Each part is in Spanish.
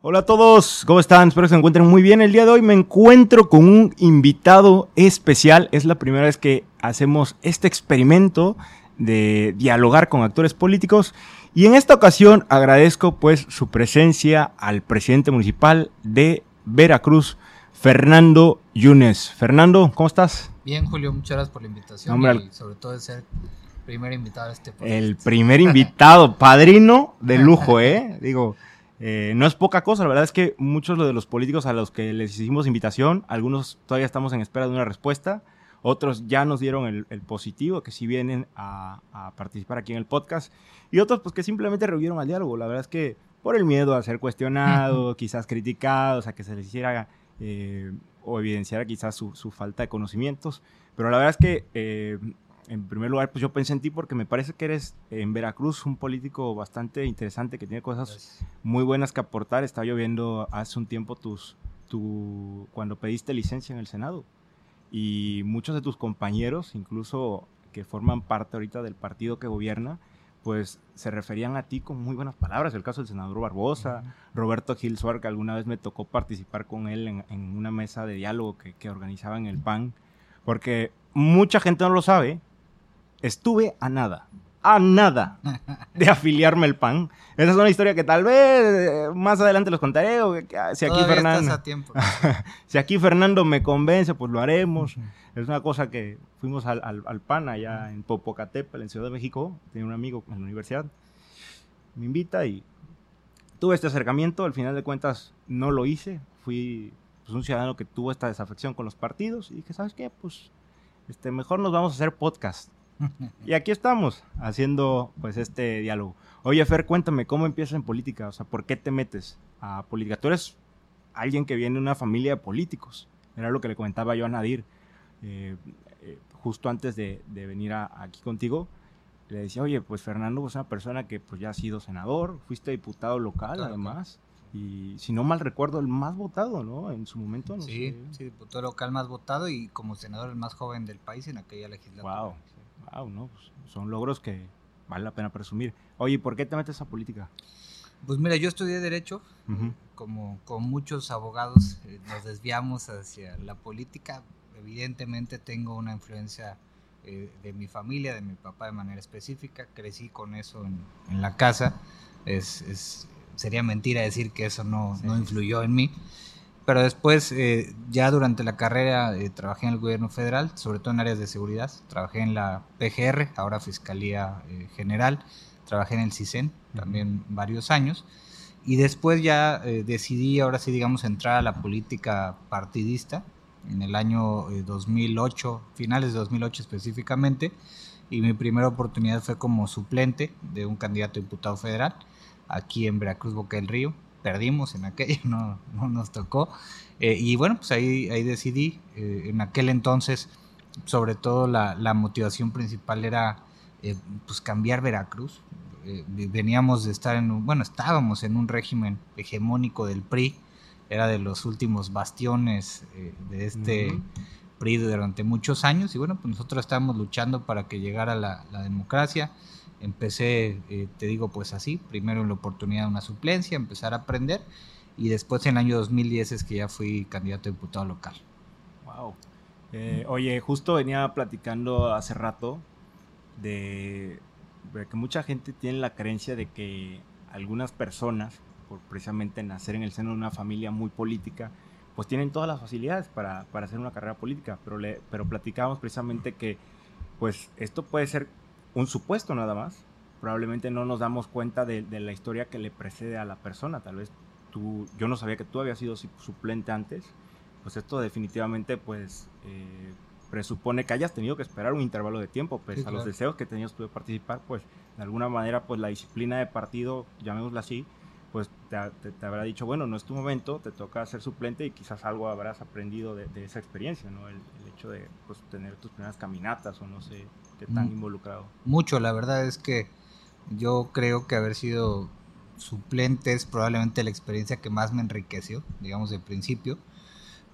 Hola a todos, ¿cómo están? Espero que se encuentren muy bien. El día de hoy me encuentro con un invitado especial. Es la primera vez que hacemos este experimento de dialogar con actores políticos. Y en esta ocasión agradezco pues su presencia al presidente municipal de Veracruz, Fernando Yunes. Fernando, ¿cómo estás? Bien, Julio, muchas gracias por la invitación Hombre, y sobre todo de ser primer invitado a este podcast. El primer invitado, padrino de lujo, ¿eh? Digo, eh, no es poca cosa, la verdad es que muchos de los políticos a los que les hicimos invitación, algunos todavía estamos en espera de una respuesta, otros ya nos dieron el, el positivo, que sí vienen a, a, participar aquí en el podcast, y otros pues que simplemente rehubieron al diálogo. La verdad es que por el miedo a ser cuestionado, quizás criticados, a que se les hiciera eh, o evidenciara quizás su, su, falta de conocimientos, pero la verdad es que eh, en primer lugar, pues yo pensé en ti porque me parece que eres en Veracruz un político bastante interesante que tiene cosas Gracias. muy buenas que aportar. Estaba yo viendo hace un tiempo tus, tu, cuando pediste licencia en el Senado y muchos de tus compañeros, incluso que forman parte ahorita del partido que gobierna, pues se referían a ti con muy buenas palabras. El caso del senador Barbosa, uh -huh. Roberto Gil Suar, que alguna vez me tocó participar con él en, en una mesa de diálogo que, que organizaba en el PAN, porque mucha gente no lo sabe, estuve a nada, a nada de afiliarme al PAN. Esa es una historia que tal vez eh, más adelante los contaré. O que, si, aquí Fernando, tiempo, si aquí Fernando me convence, pues lo haremos. Uh -huh. Es una cosa que fuimos al, al, al PAN allá uh -huh. en Popocatépetl, en Ciudad de México. Tenía un amigo en la universidad. Me invita y tuve este acercamiento. Al final de cuentas no lo hice. Fui pues, un ciudadano que tuvo esta desafección con los partidos y dije, ¿sabes qué? Pues este, mejor nos vamos a hacer podcast y aquí estamos haciendo pues este diálogo. Oye, Fer, cuéntame, ¿cómo empiezas en política? O sea, ¿por qué te metes a política? Tú eres alguien que viene de una familia de políticos. Era lo que le comentaba yo a Nadir eh, eh, justo antes de, de venir a, aquí contigo. Le decía, oye, pues Fernando es una persona que pues ya ha sido senador, fuiste diputado local claro, además. Y si no mal recuerdo, el más votado, ¿no? En su momento, no sí, sé. Sí, diputado local más votado y como senador el más joven del país en aquella legislatura. Wow wow, ¿no? Pues son logros que vale la pena presumir. Oye, ¿por qué te metes a política? Pues mira, yo estudié Derecho, uh -huh. como con muchos abogados eh, nos desviamos hacia la política. Evidentemente tengo una influencia eh, de mi familia, de mi papá de manera específica. Crecí con eso en, en la casa. Es, es, sería mentira decir que eso no, sí. no influyó en mí pero después, eh, ya durante la carrera, eh, trabajé en el gobierno federal, sobre todo en áreas de seguridad. Trabajé en la PGR, ahora Fiscalía eh, General. Trabajé en el CISEN también varios años. Y después ya decidí, ahora sí, digamos, entrar a la política partidista en el año 2008, finales de 2008 específicamente. Y mi primera oportunidad fue como suplente de un candidato a diputado federal aquí en Veracruz, Boca del Río perdimos en aquello, no, no nos tocó. Eh, y bueno, pues ahí, ahí decidí, eh, en aquel entonces, sobre todo la, la motivación principal era eh, pues cambiar Veracruz. veníamos de estar en un, bueno, estábamos en un régimen hegemónico del PRI, era de los últimos bastiones de este uh -huh. PRI durante muchos años y bueno, pues nosotros estábamos luchando para que llegara la, la democracia empecé, eh, te digo, pues así, primero en la oportunidad de una suplencia, empezar a aprender, y después en el año 2010 es que ya fui candidato a diputado local. Wow. Eh, oye, justo venía platicando hace rato de, que mucha gente tiene la creencia de que algunas personas, por precisamente nacer en el seno de una familia muy política, pues tienen todas las facilidades para, para hacer una carrera política, pero, le, pero platicábamos precisamente que pues esto puede ser un supuesto nada más. Probablemente no nos damos cuenta de, de, la historia que le precede a la persona. Tal vez tú, yo no sabía que tú habías sido suplente antes. Pues esto definitivamente pues eh, presupone que hayas tenido que esperar un intervalo de tiempo, pues sí, a claro. los deseos que tenías tú de participar, pues de alguna manera pues la disciplina de partido, llamémosla así, pues te, te, te, habrá dicho, bueno, no es tu momento, te toca ser suplente y quizás algo habrás aprendido de, de esa experiencia, ¿no? El, el, hecho de pues, tener tus primeras caminatas o no sé qué tan mm. involucrado. Mucho, la verdad es que yo creo que haber sido suplente es probablemente la experiencia que más me enriqueció, digamos, de principio,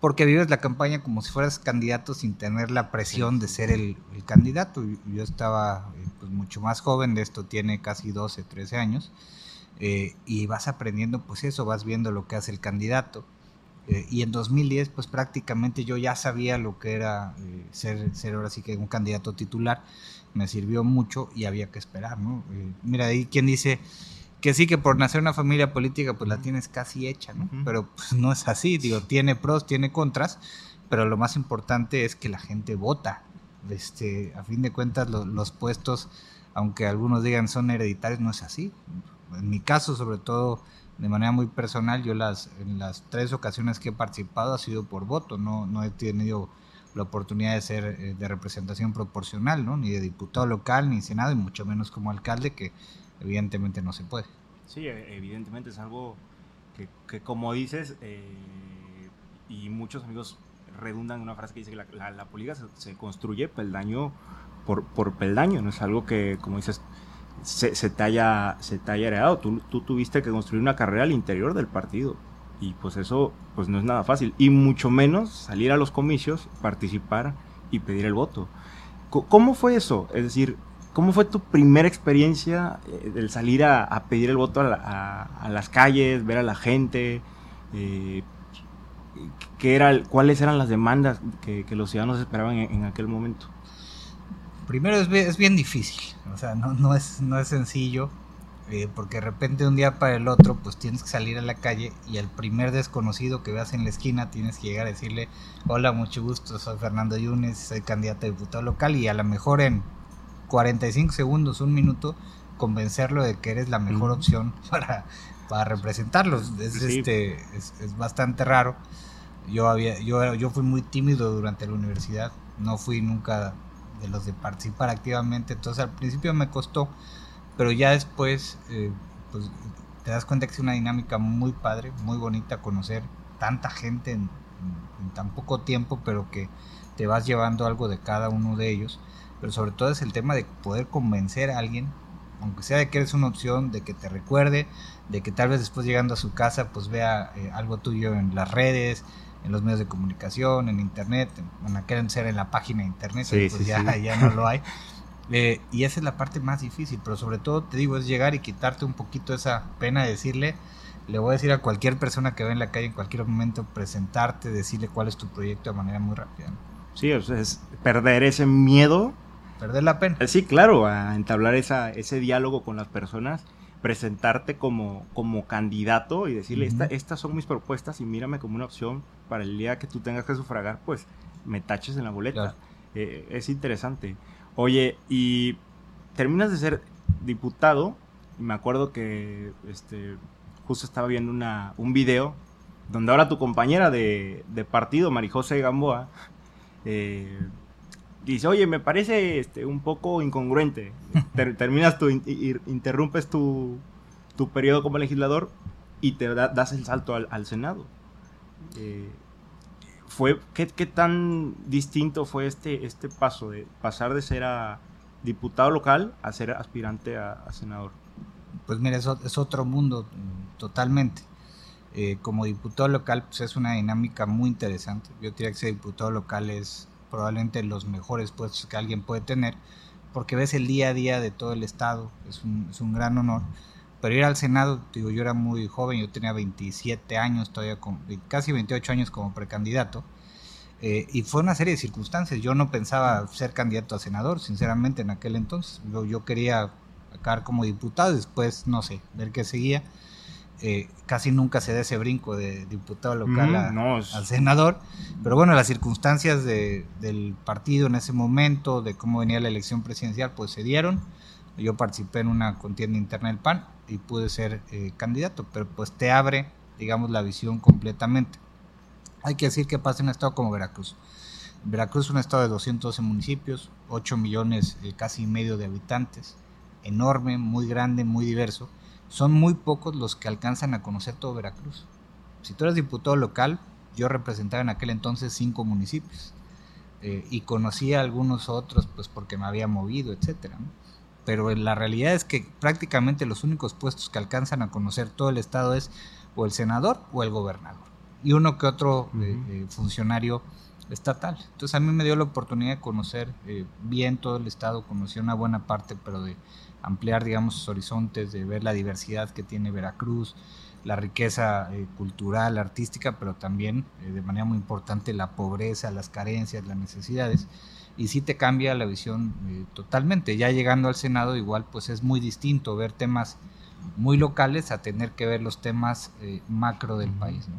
porque vives la campaña como si fueras candidato sin tener la presión de ser el, el candidato. Yo estaba pues, mucho más joven, de esto tiene casi 12, 13 años eh, y vas aprendiendo pues eso, vas viendo lo que hace el candidato. Eh, y en 2010 pues prácticamente yo ya sabía lo que era eh, ser, ser ahora sí que un candidato titular, me sirvió mucho y había que esperar, ¿no? mira, ahí quien dice que sí, que por nacer una familia política pues la tienes casi hecha, ¿no? Pero pues no es así, digo, tiene pros, tiene contras, pero lo más importante es que la gente vota. Este, a fin de cuentas los puestos, aunque algunos digan son hereditarios, no es así en mi caso, sobre todo de manera muy personal, yo las, en las tres ocasiones que he participado ha sido por voto, no, no he tenido la oportunidad de ser eh, de representación proporcional, ¿no? ni de diputado local, ni senado, y mucho menos como alcalde, que evidentemente no se puede. Sí, e, evidentemente es algo que, que como dices, eh, y muchos amigos redundan en una frase que dice que la, política se, se, construye peldaño por, por peldaño, no es algo que, como dices, se, se, te, haya, se te heredado. Tú, tú, tuviste que construir una carrera al interior del partido. Y pues eso pues no es nada fácil. Y mucho menos salir a los comicios, participar y pedir el voto. ¿Cómo fue eso? Es decir, ¿cómo fue tu primera experiencia eh, el salir a, pedir el voto a, las calles, ver a la gente? Eh, ¿qué era, ¿Cuáles eran las demandas que, los ciudadanos esperaban en aquel momento? Primero es, bien difícil, o sea, no, no, es, no es sencillo, eh, porque de repente un día para el otro, pues tienes que salir a la calle y al primer desconocido que veas en la esquina tienes que llegar a decirle, hola, mucho gusto, soy Fernando Yunes, soy candidato a diputado local y a lo mejor en 45 segundos, un minuto, convencerlo de que eres la mejor opción para, para representarlos. Es, este, es, es, bastante raro. Yo, había, yo, yo fui muy tímido durante la universidad, no fui nunca de los de participar activamente. Entonces al principio me costó, pero ya después eh, pues, te das cuenta que es una dinámica muy padre, muy bonita conocer tanta gente en, tan poco tiempo, pero que te vas llevando algo de cada uno de ellos. Pero sobre todo es el tema de poder convencer a alguien, aunque sea de que eres una opción, de que te recuerde, de que tal vez después llegando a su casa pues vea eh, algo tuyo en las redes, en los medios de comunicación, en internet, en aquel ser en la página de internet, pues ya, ya no lo hay. Eh, y esa es la parte más difícil, pero sobre todo te digo, es llegar y quitarte un poquito esa pena de decirle, le voy a decir a cualquier persona que ve en la calle en cualquier momento, presentarte, decirle cuál es tu proyecto de manera muy rápida. Sí, o sea, es perder ese miedo. Perder la pena. Sí, claro, a entablar esa, ese diálogo con las personas presentarte como, como candidato y decirle, estas son mis propuestas y mírame como una opción para el día que tú tengas que sufragar, pues me taches en la boleta. Eh, es interesante. Oye, y terminas de ser diputado, y me acuerdo que este, justo estaba viendo una, un video donde ahora tu compañera de, de partido, Marijose Gamboa, eh, dice, oye, me parece este, un poco incongruente. terminas tu, interrumpes tu, tu, periodo como legislador y te das el salto al, Senado. Eh, fue, ¿qué, ¿qué, tan distinto fue este, este paso de pasar de ser diputado local a ser aspirante a, senador? Pues mira, es, es otro mundo mm, totalmente. Eh, como diputado local, pues es una dinámica muy interesante. Yo diría que ser diputado local es probablemente los mejores puestos que alguien puede tener, porque ves el día a día de todo el Estado, es un, es un gran honor. Pero ir al Senado, digo, yo era muy joven, yo tenía 27 años, todavía con, casi 28 años como precandidato, eh, y fue una serie de circunstancias. Yo no pensaba ser candidato a senador, sinceramente, en aquel entonces. Yo, yo quería acabar como diputado, después, no sé, ver qué seguía. Eh, casi nunca se da ese brinco de diputado local mm, al senador. Pero bueno, las circunstancias del partido en ese momento, de cómo venía la elección presidencial, pues se dieron. Yo participé en una contienda interna del PAN y pude ser eh, candidato, pero pues te abre, digamos, la visión completamente. Hay que decir que pasa en un estado como Veracruz. Veracruz es un estado de 212 municipios, 8 millones, eh, casi medio de habitantes, enorme, muy grande, muy diverso son muy pocos los que alcanzan a conocer todo Veracruz. Si tú eres diputado local, yo representaba en aquel entonces cinco municipios eh, y conocía algunos otros pues porque me había movido, etcétera. Pero la realidad es que prácticamente los únicos puestos que alcanzan a conocer todo el estado es o el senador o el gobernador y uno que otro eh, eh, funcionario estatal. Entonces a mí me dio la oportunidad de conocer eh, bien todo el estado, conocí una buena parte, pero de ampliar, digamos, sus horizontes, de ver la diversidad que tiene Veracruz, la riqueza eh, cultural, artística, pero también eh, de manera muy importante la pobreza, las carencias, las necesidades. Y sí te cambia la visión totalmente. Ya llegando al Senado, igual, pues es muy distinto ver temas muy locales a tener que ver los temas macro del país. ¿no?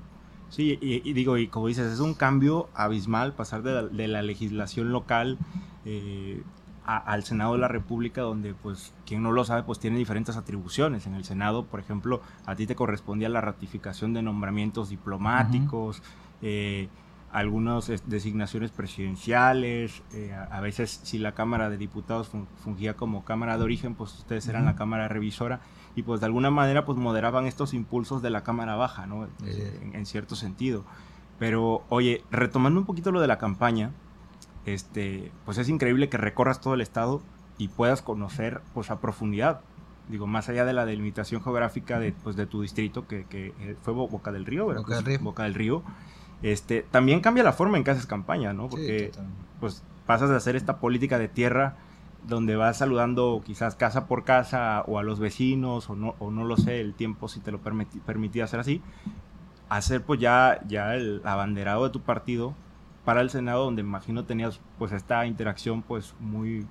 Sí, y, digo, y como dices, es un cambio abismal pasar de la, legislación local eh, al Senado de la República, donde, pues, quien no lo sabe, pues tiene diferentes atribuciones. En el Senado, por ejemplo, a ti te correspondía la ratificación de nombramientos diplomáticos, eh, algunas designaciones presidenciales, eh, a, veces si la Cámara de Diputados fungía como Cámara de Origen, pues ustedes eran la Cámara Revisora y pues de alguna manera pues moderaban estos impulsos de la cámara baja, ¿no? En, cierto sentido. Pero oye, retomando un poquito lo de la campaña, este, pues es increíble que recorras todo el estado y puedas conocer pues a profundidad, digo, más allá de la delimitación geográfica de, pues, de tu distrito, que, que eh, fue Boca del Río, ¿verdad? Boca del Río. Boca del Río. Este, también cambia la forma en que haces campaña, ¿no? Porque pues pasas de hacer esta política de tierra donde vas saludando quizás casa por casa o a los vecinos o no, o no lo sé, el tiempo si te lo permitía hacer así, hacer pues ya, ya el abanderado de tu partido para el Senado donde imagino tenías pues esta interacción pues muy,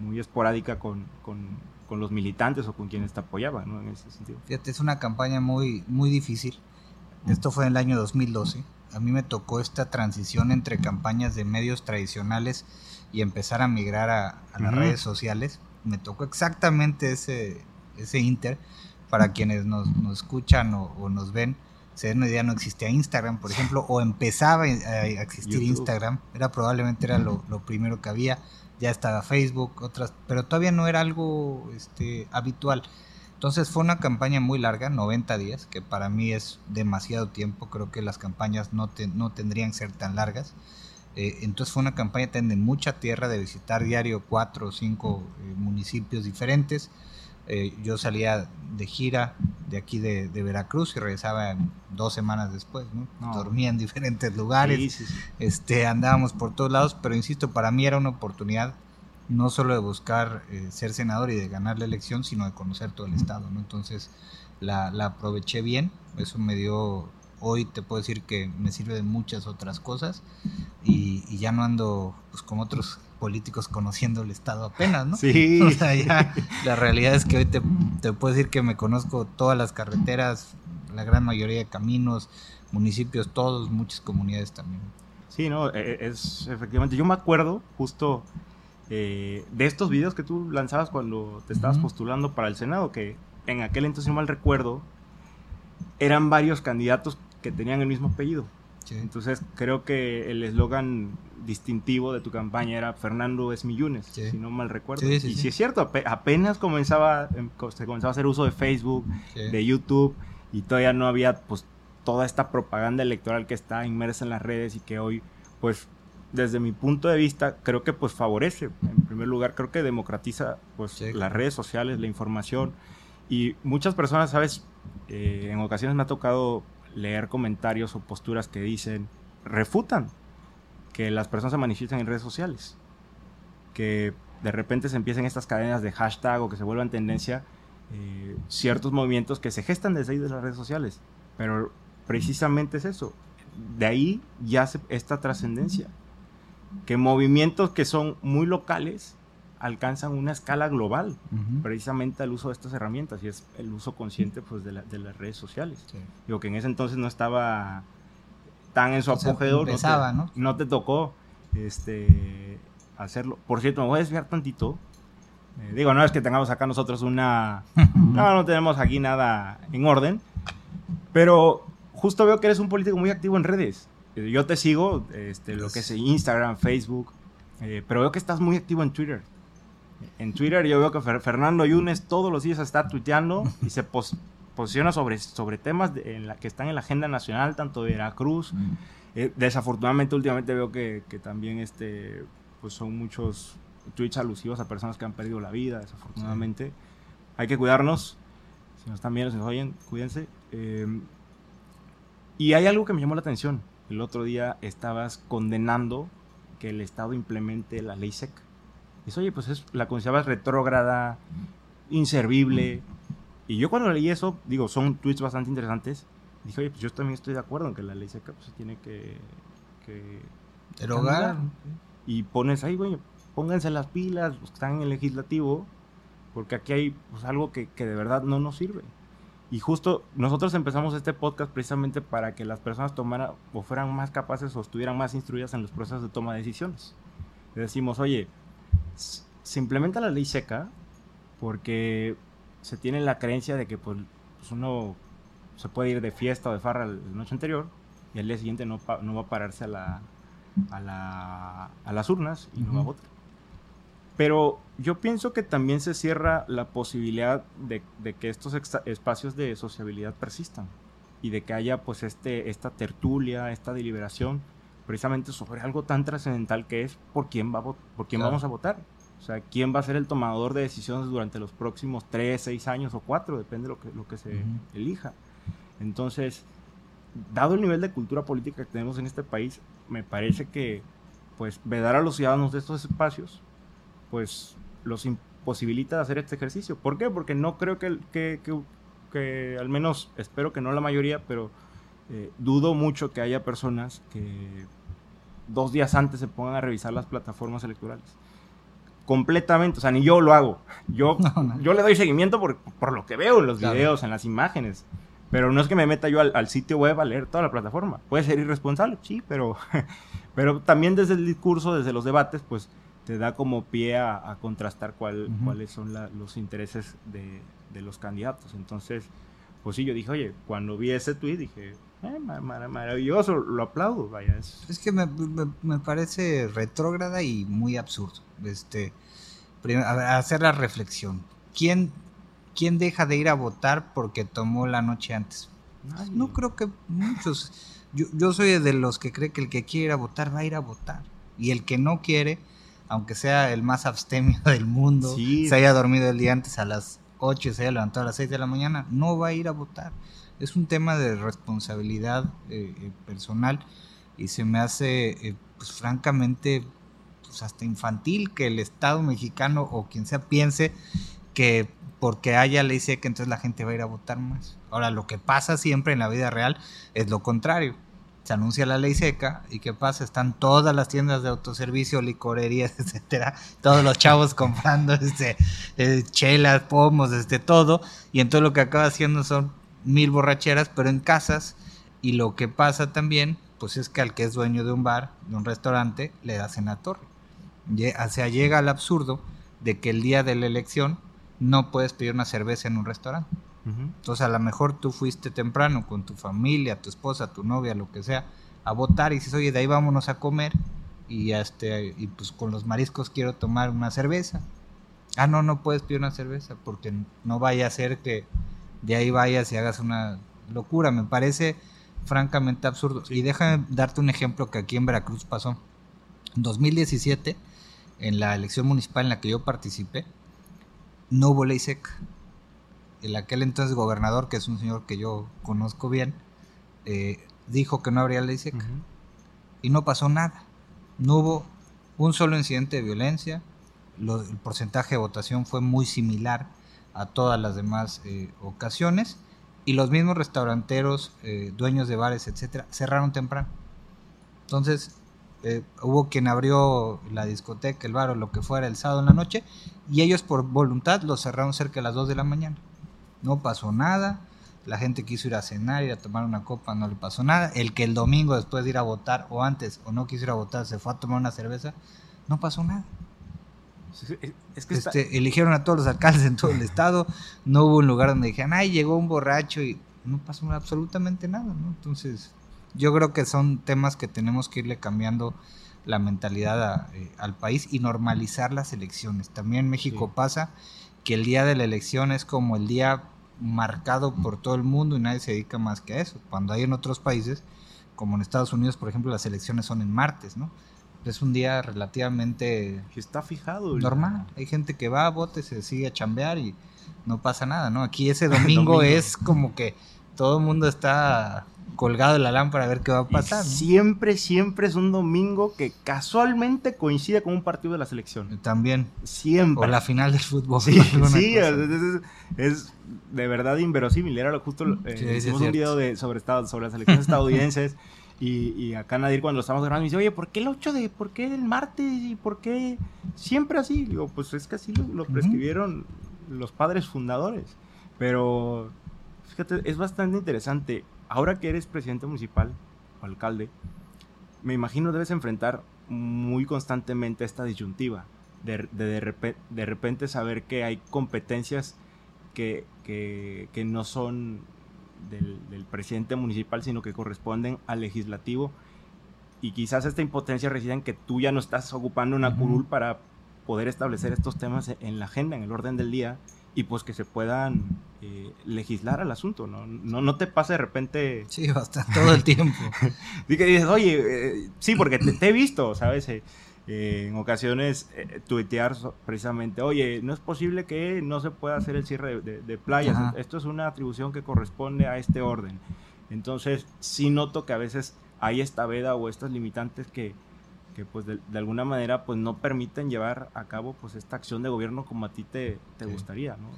muy esporádica con, con, los militantes o con quienes te apoyaban, ¿no? En ese sentido. Fíjate, es una campaña muy, muy difícil. Esto fue en el año 2012. A mí me tocó esta transición entre campañas de medios tradicionales y empezar a migrar a, las redes sociales. Me tocó exactamente ese, ese inter. Para quienes nos, escuchan o, nos ven, se den una idea, no existía Instagram, por ejemplo, o empezaba a existir Instagram. Era probablemente era lo, primero que había. Ya estaba Facebook, otras, pero todavía no era algo este, habitual. Entonces fue una campaña muy larga, 90 días, que para mí es demasiado tiempo. Creo que las campañas no, no tendrían que ser tan largas. Eh, entonces fue una campaña de mucha tierra, de visitar diario cuatro o cinco eh, municipios diferentes. Eh, yo salía de gira de aquí de, Veracruz y regresaba dos semanas después, Dormía en diferentes lugares, Este, andábamos por todos lados, pero insisto, para mí era una oportunidad no solo de buscar ser senador y de ganar la elección, sino de conocer todo el estado, ¿no? Entonces la, la aproveché bien, eso me dio hoy te puedo decir que me sirve de muchas otras cosas y, ya no ando pues como otros políticos conociendo el estado apenas, ¿no? Sí. O sea, ya la realidad es que hoy te, te puedo decir que me conozco todas las carreteras, la gran mayoría de caminos, municipios, todos, muchas comunidades también. Sí, no, e, e, es efectivamente, yo me acuerdo justo eh, de estos videos que tú lanzabas cuando te estabas postulando para el Senado, que en aquel entonces, no mal recuerdo, eran varios candidatos que tenían el mismo apellido. Entonces creo que el eslogan distintivo de tu campaña era Fernando es Millones, si no mal recuerdo. y si es cierto, apenas comenzaba, em, se comenzaba a hacer uso de Facebook, de YouTube, y todavía no había pues toda esta propaganda electoral que está inmersa en las redes y que hoy pues desde mi punto de vista creo que pues favorece, en primer lugar creo que democratiza pues las redes sociales, la información y muchas personas, sabes, eh, en ocasiones me ha tocado leer comentarios o posturas que dicen, refutan que las personas se manifiestan en redes sociales, que de repente se empiecen estas cadenas de hashtag o que se vuelvan tendencia eh, ciertos movimientos que se gestan desde ahí de las redes sociales. Pero precisamente es eso. De ahí ya esta trascendencia. Que movimientos que son muy locales alcanzan una escala global, precisamente al uso de estas herramientas y es el uso consciente pues, de, las redes sociales. Digo que en ese entonces no estaba tan en su apogeo, no, te, tocó este, hacerlo. Por cierto, me voy a desviar tantito. Eh, digo, no es que tengamos acá nosotros una... no, no tenemos aquí nada en orden, pero justo veo que eres un político muy activo en redes. Eh, yo te sigo, este, lo que es Instagram, Facebook, eh, pero veo que estás muy activo en Twitter en Twitter yo veo que Fernando Yunes todos los días está tuiteando y se posiciona sobre, sobre temas en la, que están en la agenda nacional, tanto de Veracruz. Mm. Eh, desafortunadamente últimamente veo que, también este, pues son muchos tweets alusivos a personas que han perdido la vida, desafortunadamente. Hay que cuidarnos. Si nos están viendo, si nos oyen, cuídense. Eh, y hay algo que me llamó la atención. El otro día estabas condenando que el Estado implemente la ley seca. Eso, oye, pues es, la considerabas retrógrada, inservible. Y yo cuando leí eso, digo, son tweets bastante interesantes. Dije, oye, pues yo también estoy de acuerdo en que la ley seca pues, se tiene que... que Derogar. Y pones ahí, güey, pónganse las pilas, los que están en el legislativo, porque aquí hay pues, algo que, que de verdad no nos sirve. Y justo nosotros empezamos este podcast precisamente para que las personas tomaran o fueran más capaces o estuvieran más instruidas en los procesos de toma de decisiones. Le decimos, oye, se implementa la ley seca porque se tiene la creencia de que pues, pues uno se puede ir de fiesta o de farra la noche anterior y al día siguiente no, no va a pararse a, la, a, la, a las urnas y no va a votar. Pero yo pienso que también se cierra la posibilidad de, de que estos espacios de sociabilidad persistan y de que haya pues este, esta tertulia, esta deliberación, precisamente sobre algo tan trascendental que es por quién, va por quién vamos a votar. O sea, quién va a ser el tomador de decisiones durante los próximos tres, seis años o cuatro, depende de lo que, lo que se elija. Entonces, dado el nivel de cultura política que tenemos en este país, me parece que pues vedar a los ciudadanos de estos espacios pues los imposibilita de hacer este ejercicio. ¿Por qué? Porque no creo que, que, que, al menos espero que no la mayoría, pero eh, dudo mucho que haya personas que dos días antes se pongan a revisar las plataformas electorales. Completamente, o sea, ni yo lo hago. Yo, yo le doy seguimiento por, por, lo que veo en los videos, en las imágenes. Pero no es que me meta yo al, al, sitio web a leer toda la plataforma. Puede ser irresponsable, sí, pero, pero también desde el discurso, desde los debates, pues te da como pie a, contrastar cuál, cuáles son los intereses de, de, los candidatos. Entonces, pues sí, yo dije, oye, cuando vi ese tweet dije, eh, maravilloso, lo aplaudo, vaya. Es, es que me, me, parece retrógrada y muy absurdo. Este, hacer la reflexión. ¿Quién, ¿Quién deja de ir a votar porque tomó la noche antes? No creo que muchos. Yo, yo soy de los que cree que el que quiere ir a votar va a ir a votar. Y el que no quiere, aunque sea el más abstemio del mundo, se haya dormido el día antes a las 8 y se haya levantado a las 6 de la mañana, no va a ir a votar. Es un tema de responsabilidad eh, eh, personal y se me hace, eh, pues francamente, pues hasta infantil que el Estado mexicano o quien sea piense que porque haya ley seca entonces la gente va a ir a votar más. Ahora, lo que pasa siempre en la vida real es lo contrario se anuncia la ley seca y qué pasa, están todas las tiendas de autoservicio, licorerías, etcétera, todos los chavos comprando este eh, chelas, pomos, este todo, y entonces lo que acaba haciendo son mil borracheras, pero en casas, y lo que pasa también, pues es que al que es dueño de un bar, de un restaurante, le hacen la torre. O sea, llega al absurdo de que el día de la elección no puedes pedir una cerveza en un restaurante. Entonces a lo mejor tú fuiste temprano con tu familia, tu esposa, tu novia, lo que sea, a votar y dices, oye, de ahí vámonos a comer y, este, y pues con los mariscos quiero tomar una cerveza. Ah, no, no puedes pedir una cerveza porque no vaya a ser que de ahí vayas y hagas una locura. Me parece francamente absurdo. Y déjame darte un ejemplo que aquí en Veracruz pasó. En 2017, en la elección municipal en la que yo participé, no hubo ley seca el aquel entonces gobernador, que es un señor que yo conozco bien, eh, dijo que no habría ley seca. Y no pasó nada. No hubo un solo incidente de violencia. el porcentaje de votación fue muy similar a todas las demás eh, ocasiones. Y los mismos restauranteros, eh, dueños de bares, etcétera, cerraron temprano. Entonces, hubo quien abrió la discoteca, el bar o lo que fuera el sábado en la noche, y ellos por voluntad lo cerraron cerca de las 2 de la mañana no pasó nada. La gente quiso ir a cenar, ir a tomar una copa, no le pasó nada. El que el domingo después de ir a votar o antes o no quiso ir a votar se fue a tomar una cerveza, no pasó nada. este, Eligieron a todos los alcaldes en todo el estado, no hubo un lugar donde dijeran, ay, llegó un borracho y no pasó absolutamente nada, ¿no? Entonces, yo creo que son temas que tenemos que irle cambiando la mentalidad eh, al país y normalizar las elecciones. También en México pasa que el día de la elección es como el día marcado por todo el mundo y nadie se dedica más que a eso. Cuando hay en otros países, como en Estados Unidos, por ejemplo, las elecciones son en martes, ¿no? Es un día relativamente... Está fijado. Normal. Hay gente que va, a vote, se sigue a chambear y no pasa nada, ¿no? Aquí ese domingo, es como que todo el mundo está colgado de la lámpara a ver qué va a pasar. Siempre, siempre es un domingo que casualmente coincide con un partido de la selección. También. Siempre. O la final del fútbol. Sí, sí es, de verdad inverosímil. Era justo, eh, hicimos un video de, sobre, sobre las elecciones estadounidenses y, acá Nadir cuando lo estamos grabando me dice, oye, ¿por qué el 8 de, por qué el martes y por qué siempre así? Digo, pues es que así lo, prescribieron los padres fundadores. Pero, fíjate, es bastante interesante. Ahora que eres presidente municipal o alcalde, me imagino debes enfrentar muy constantemente esta disyuntiva de, de, repente, saber que hay competencias que, no son del, presidente municipal, sino que corresponden al legislativo. Y quizás esta impotencia reside en que tú ya no estás ocupando una curul para poder establecer estos temas en la agenda, en el orden del día, y pues que se puedan eh, legislar al asunto, ¿no? ¿no? No te pasa de repente... Sí, bastante, todo el tiempo. y que dices, oye, eh, sí, porque te, he visto, ¿sabes? Eh, en ocasiones tuitear precisamente, oye, no es posible que no se pueda hacer el cierre de, playas, esto es una atribución que corresponde a este orden. Entonces, sí noto que a veces hay esta veda o estas limitantes que, que pues de, alguna manera pues no permiten llevar a cabo pues esta acción de gobierno como a ti te, te gustaría, ¿no?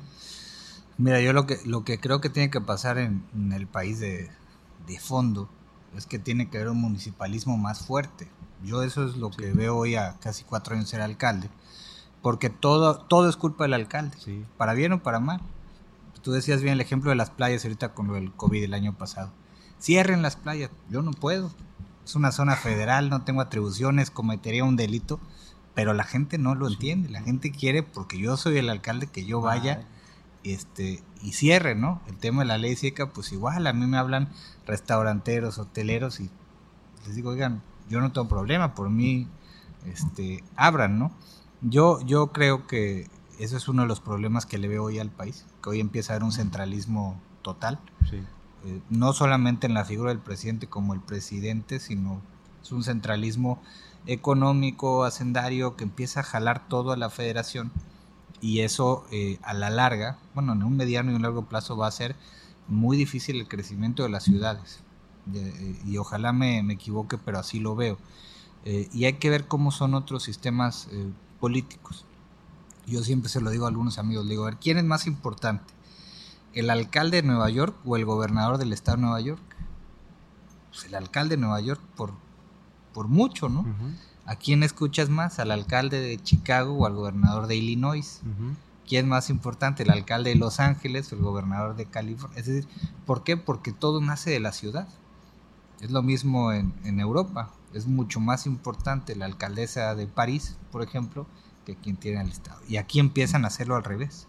Mira, yo lo que, lo que creo que tiene que pasar en, el país de, de, fondo es que tiene que haber un municipalismo más fuerte. Yo eso es lo que veo hoy a casi cuatro años ser alcalde, porque todo, todo es culpa del alcalde, para bien o para mal. Tú decías bien el ejemplo de las playas ahorita con el COVID el año pasado. Cierren las playas, yo no puedo es una zona federal, no tengo atribuciones, cometería un delito, pero la gente no lo entiende, la gente quiere, porque yo soy el alcalde, que yo vaya este, y cierre, ¿no? El tema de la ley seca, pues igual, a mí me hablan restauranteros, hoteleros y les digo, oigan, yo no tengo problema, por mí, este, abran, ¿no? Yo, yo creo que eso es uno de los problemas que le veo hoy al país, que hoy empieza a haber un centralismo total. Sí. Eh, no solamente en la figura del presidente como el presidente, sino es un centralismo económico, hacendario, que empieza a jalar todo a la federación y eso eh, a la larga, bueno, en un mediano y un largo plazo va a ser muy difícil el crecimiento de las ciudades. Eh, y ojalá me, equivoque, pero así lo veo. y hay que ver cómo son otros sistemas políticos. Yo siempre se lo digo a algunos amigos, le digo, a ver, ¿quién es más importante? El alcalde de Nueva York o el gobernador del estado de Nueva York. Pues el alcalde de Nueva York por, por mucho, ¿no? ¿A quién escuchas más? ¿Al alcalde de Chicago o al gobernador de Illinois? ¿Quién es más importante? ¿El alcalde de Los Ángeles o el gobernador de California? Es decir, ¿por qué? Porque todo nace de la ciudad. Es lo mismo en, en Europa. Es mucho más importante la alcaldesa de París, por ejemplo, que quien tiene el estado. Y aquí empiezan a hacerlo al revés.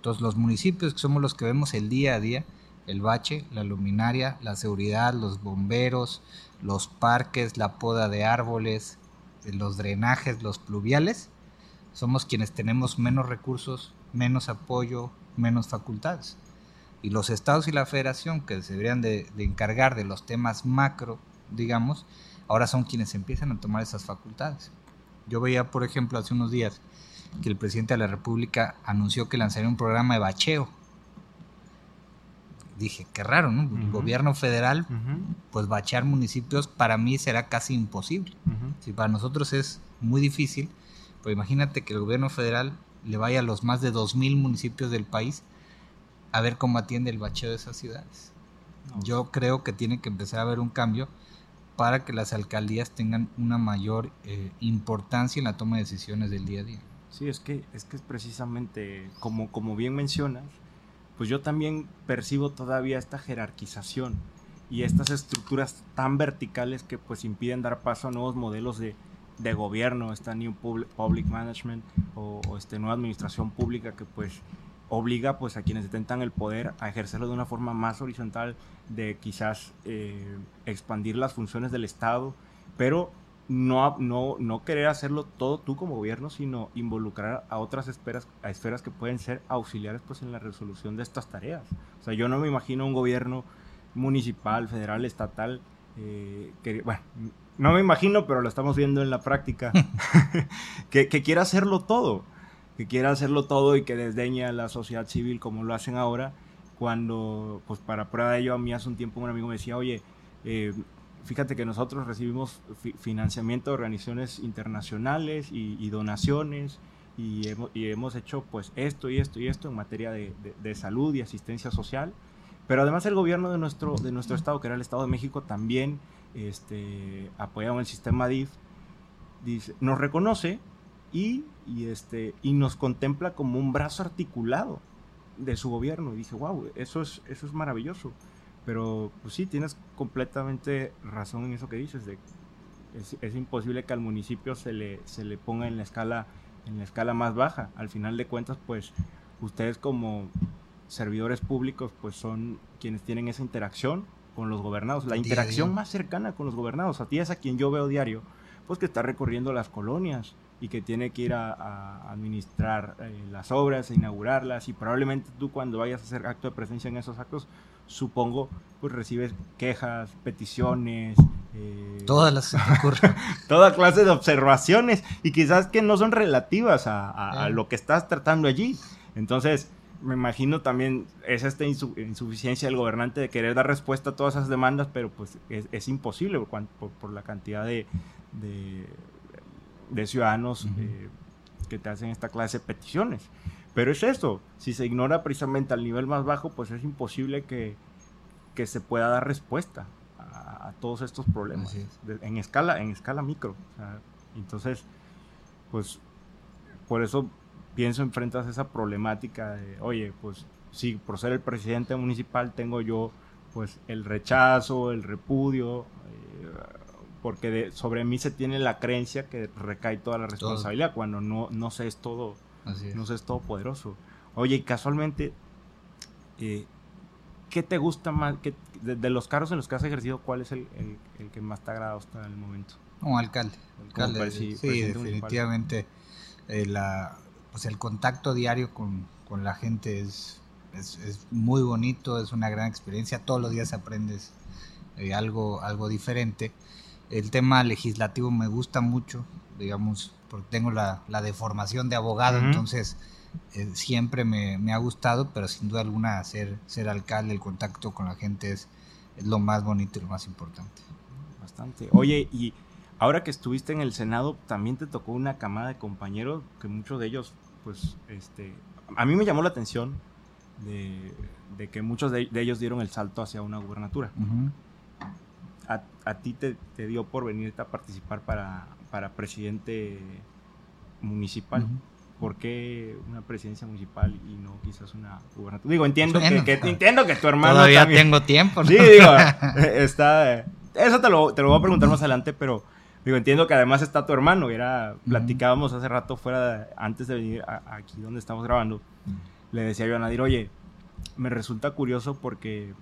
Entonces los municipios que somos los que vemos el día a día, el bache, la luminaria, la seguridad, los bomberos, los parques, la poda de árboles, los drenajes, los pluviales, somos quienes tenemos menos recursos, menos apoyo, menos facultades. Y los estados y la federación, que se deberían de, de encargar de los temas macro, digamos, ahora son quienes empiezan a tomar esas facultades. Yo veía, por ejemplo, hace unos días que el presidente de la República anunció que lanzaría un programa de bacheo. Dije, qué raro, ¿no? El gobierno federal, pues bachear municipios para mí será casi imposible. Si para nosotros es muy difícil, pues imagínate que el gobierno federal le vaya a los más de 2.000 municipios del país a ver cómo atiende el bacheo de esas ciudades. Yo creo que tiene que empezar a haber un cambio para que las alcaldías tengan una mayor eh, importancia en la toma de decisiones del día a día. Sí, es que es que es precisamente como, como bien mencionas, pues yo también percibo todavía esta jerarquización y estas estructuras tan verticales que pues impiden dar paso a nuevos modelos de, de gobierno, esta New Public Management o, esta nueva administración pública que pues obliga pues a quienes detentan el poder a ejercerlo de una forma más horizontal, de quizás eh, expandir las funciones del Estado, pero no, no, no querer hacerlo todo tú como gobierno, sino involucrar a otras esferas, a esferas que pueden ser auxiliares pues, en la resolución de estas tareas. O sea, yo no me imagino un gobierno municipal, federal, estatal, eh, que, bueno, no me imagino, pero lo estamos viendo en la práctica, que, que, quiera hacerlo todo, que quiera hacerlo todo y que desdeña a la sociedad civil como lo hacen ahora, cuando, pues para prueba de ello, a mí hace un tiempo un amigo me decía, oye, eh, fíjate que nosotros recibimos financiamiento de organizaciones internacionales y, donaciones y hemos, hecho pues esto y esto y esto en materia de, salud y asistencia social. Pero además el gobierno de nuestro, de nuestro estado, que era el Estado de México, también este, apoyado el sistema DIF, nos reconoce y, y, este, y nos contempla como un brazo articulado de su gobierno. Y dije, wow, eso es, eso es maravilloso. Pero pues sí, tienes completamente razón en eso que dices. De, es, es, imposible que al municipio se le, se le ponga en la escala en la escala más baja. Al final de cuentas, pues ustedes como servidores públicos, pues son quienes tienen esa interacción con los gobernados, la interacción más cercana con los gobernados. A ti es a quien yo veo diario, pues que está recorriendo las colonias y que tiene que ir a, administrar eh, las obras, a inaugurarlas y probablemente tú cuando vayas a hacer acto de presencia en esos actos, supongo, pues recibes quejas, peticiones. Eh, Todas las toda clase de observaciones y quizás que no son relativas a, lo que estás tratando allí. Entonces, me imagino también es esta insuficiencia del gobernante de querer dar respuesta a todas esas demandas, pero pues es, imposible por, la cantidad de, de, ciudadanos eh, que te hacen esta clase de peticiones. Pero es eso, si se ignora precisamente al nivel más bajo, pues es imposible que, se pueda dar respuesta a, todos estos problemas en escala en escala micro. entonces, pues por eso pienso enfrentas esa problemática de, oye, pues si por ser el presidente municipal tengo yo pues el rechazo, el repudio, eh, porque sobre mí se tiene la creencia que recae toda la responsabilidad cuando no, no se es todo no sé, es todopoderoso. Oye, y casualmente, eh, ¿qué te gusta más? de, los carros en los que has ejercido, ¿cuál es el, que más te ha agradado hasta el momento? Como alcalde. alcalde sí, definitivamente. Eh, la, pues el contacto diario con, la gente es, es, muy bonito, es una gran experiencia. Todos los días aprendes eh, algo, algo diferente. El tema legislativo me gusta mucho, digamos, porque tengo la, la deformación de abogado, entonces eh, siempre me, me, ha gustado, pero sin duda alguna ser, ser alcalde, el contacto con la gente es, es lo más bonito y lo más importante. Bastante. Oye, y ahora que estuviste en el Senado, también te tocó una camada de compañeros que muchos de ellos, pues, este, a mí me llamó la atención de, de que muchos de, ellos dieron el salto hacia una gubernatura. a, a, ti te, te, dio por venirte a participar para, para presidente municipal. ¿Por qué una presidencia municipal y no quizás una gubernatura? Digo, entiendo, que, entiendo que tu hermano. Todavía tengo tiempo. Sí, digo, está. Eso te lo, te lo voy a preguntar más adelante, pero digo, entiendo que además está tu hermano. Era, platicábamos hace rato fuera, antes de venir aquí donde estamos grabando. Le decía yo a Nadir, oye, me resulta curioso porque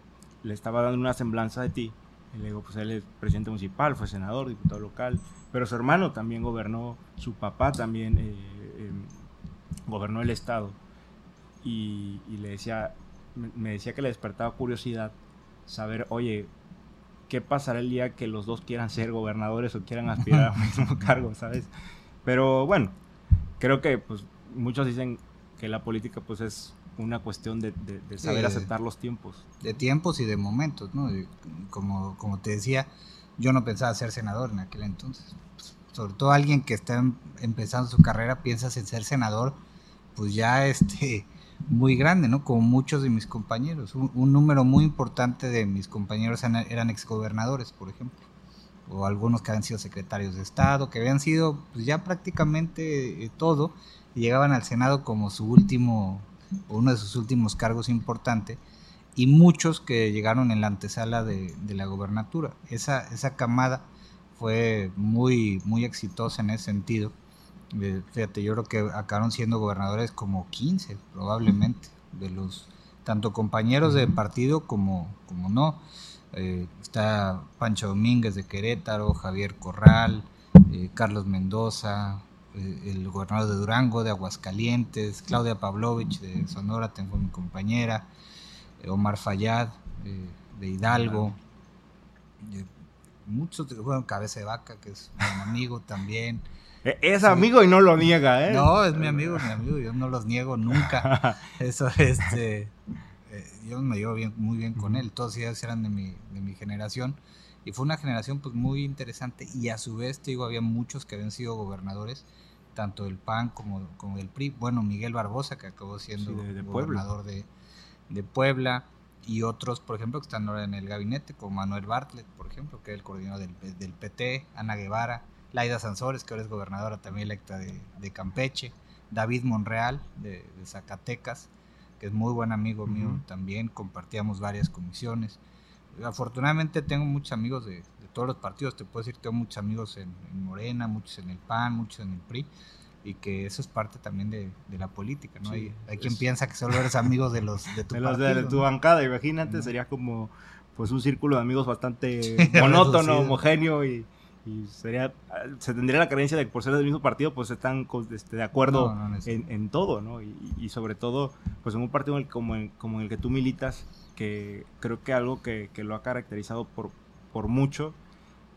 le estaba dando una semblanza de ti. Y le digo, pues él es presidente municipal, fue senador, diputado local pero su hermano también gobernó, su papá también eh, em, gobernó el estado. Y, le decía, me decía que le despertaba curiosidad saber, oye, ¿qué pasará el día que los dos quieran ser gobernadores o quieran aspirar al mismo cargo, sabes? Pero bueno, creo que pues muchos dicen que la política pues es una cuestión de, saber aceptar los tiempos. De tiempos y de momentos, ¿no? como, como te decía, yo no pensaba ser senador en aquel entonces. sobre todo alguien que está em, empezando su carrera, piensas en ser senador, pues ya este, muy grande, ¿no? Como muchos de mis compañeros. Un, número muy importante de mis compañeros eran exgobernadores, por ejemplo. O algunos que habían sido secretarios de Estado, que habían sido pues, ya prácticamente eh, todo, y llegaban al Senado como su último, uno de sus últimos cargos importantes y muchos que llegaron en la antesala de, la gobernatura. Esa, esa camada fue muy, muy exitosa en ese sentido. Eh, fíjate, yo creo que acabaron siendo gobernadores como 15 probablemente, de los tanto compañeros de partido como, como no. Eh, está Pancho Domínguez de Querétaro, Javier Corral, eh, Carlos Mendoza, el gobernador de Durango, de Aguascalientes, Claudia Pavlovich de Sonora, tengo mi compañera, Omar Fayad, de Hidalgo, muchos, bueno, Cabeza de Vaca, que es un amigo también. E, es amigo y no lo niega, ¿eh? No, es mi amigo, mi amigo, yo no los niego nunca. Eso, este, eh, yo me llevo bien, muy bien con él, todos ellos eran de mi, de mi generación. Y fue una generación pues muy interesante. Y a su vez, te digo, había muchos que habían sido gobernadores, tanto del PAN como, como del PRI, bueno, Miguel Barbosa que acabó siendo gobernador de, de Puebla y otros, por ejemplo, que están ahora en el gabinete, como Manuel Bartlett, por ejemplo, que es el coordinador del, del PT, Ana Guevara, Laida Sansores, que ahora es gobernadora también electa de, de Campeche, David Monreal, de, Zacatecas, que es muy buen amigo mío también, compartíamos varias comisiones. Afortunadamente tengo muchos amigos de, todos los partidos, te puedo decir, tengo muchos amigos en, Morena, muchos en el PAN, muchos en el PRI, y que eso es parte también de, la política, ¿no? hay, hay quien piensa que solo eres amigo de los de tu, de los de tu bancada, imagínate, sería como pues un círculo de amigos bastante monótono, homogéneo y, sería se tendría la creencia de que por ser del mismo partido pues están este, de acuerdo en, todo, ¿no? Y, sobre todo pues en un partido como, en, como en el que tú militas, que creo que algo que, que lo ha caracterizado por, por mucho,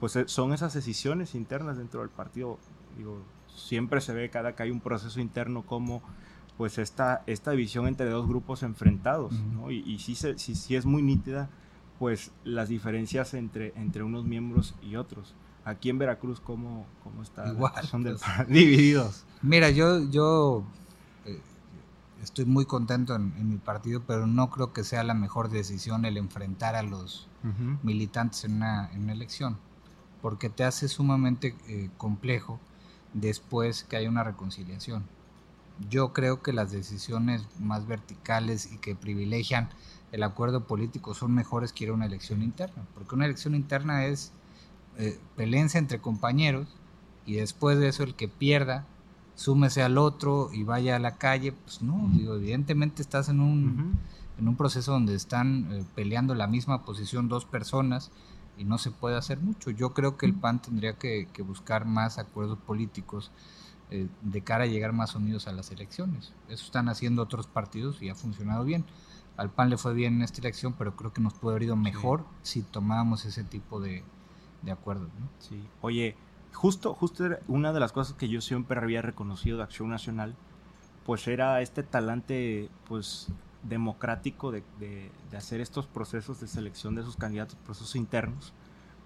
pues eh, son esas decisiones internas dentro del partido. Digo, siempre se ve cada que hay un proceso interno como pues esta, esta división entre dos grupos enfrentados, ¿no? Y, y sí, se, sí, es muy nítida, pues las diferencias entre, entre unos miembros y otros. Aquí en Veracruz, ¿cómo, cómo está? Igual, son pues. divididos. Mira, yo, yo eh, estoy muy contento en, mi partido, pero no creo que sea la mejor decisión el enfrentar a los militantes en una, en una, elección, porque te hace sumamente eh, complejo después que haya una reconciliación. Yo creo que las decisiones más verticales y que privilegian el acuerdo político son mejores que ir a una elección interna, porque una elección interna es eh, entre compañeros y después de eso el que pierda súmese al otro y vaya a la calle, pues no, digo, evidentemente estás en un, en un proceso donde están eh, peleando la misma posición dos personas y no se puede hacer mucho. Yo creo que el PAN tendría que, buscar más acuerdos políticos eh, de cara a llegar más unidos a las elecciones. Eso están haciendo otros partidos y ha funcionado bien. Al PAN le fue bien en esta elección, pero creo que nos puede haber ido mejor si tomábamos ese tipo de, de acuerdos. Sí. Oye, justo, justo una de las cosas que yo siempre había reconocido de Acción Nacional, pues era este talante, pues democrático de, hacer estos procesos de selección de sus candidatos, procesos internos,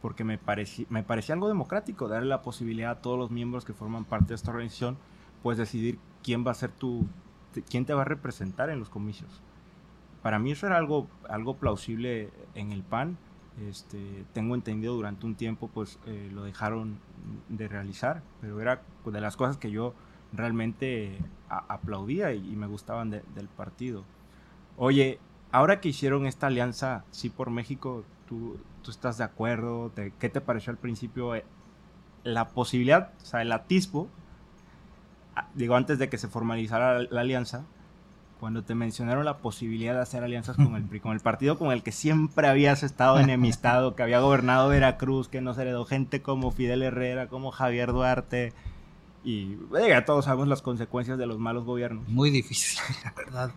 porque me, parecía, me parecía algo democrático, darle la posibilidad a todos los miembros que forman parte de esta organización, pues decidir quién va a ser tu, quién te va a representar en los comicios. Para mí eso era algo, algo plausible en el PAN. Este, tengo entendido durante un tiempo pues eh, lo dejaron de realizar, pero era de las cosas que yo realmente aplaudía y, me gustaban del partido. Oye, ahora que hicieron esta alianza, sí por México, ¿tú, tú estás de acuerdo? ¿Qué te pareció al principio eh, la posibilidad, o sea, el atisbo, ah, digo, antes de que se formalizara la, alianza, cuando te mencionaron la posibilidad de hacer alianzas con el PRI, con el partido con el que siempre habías estado enemistado, que había gobernado Veracruz, que nos heredó gente como Fidel Herrera, como Javier Duarte, y ya todos sabemos las consecuencias de los malos gobiernos. Muy difícil, la verdad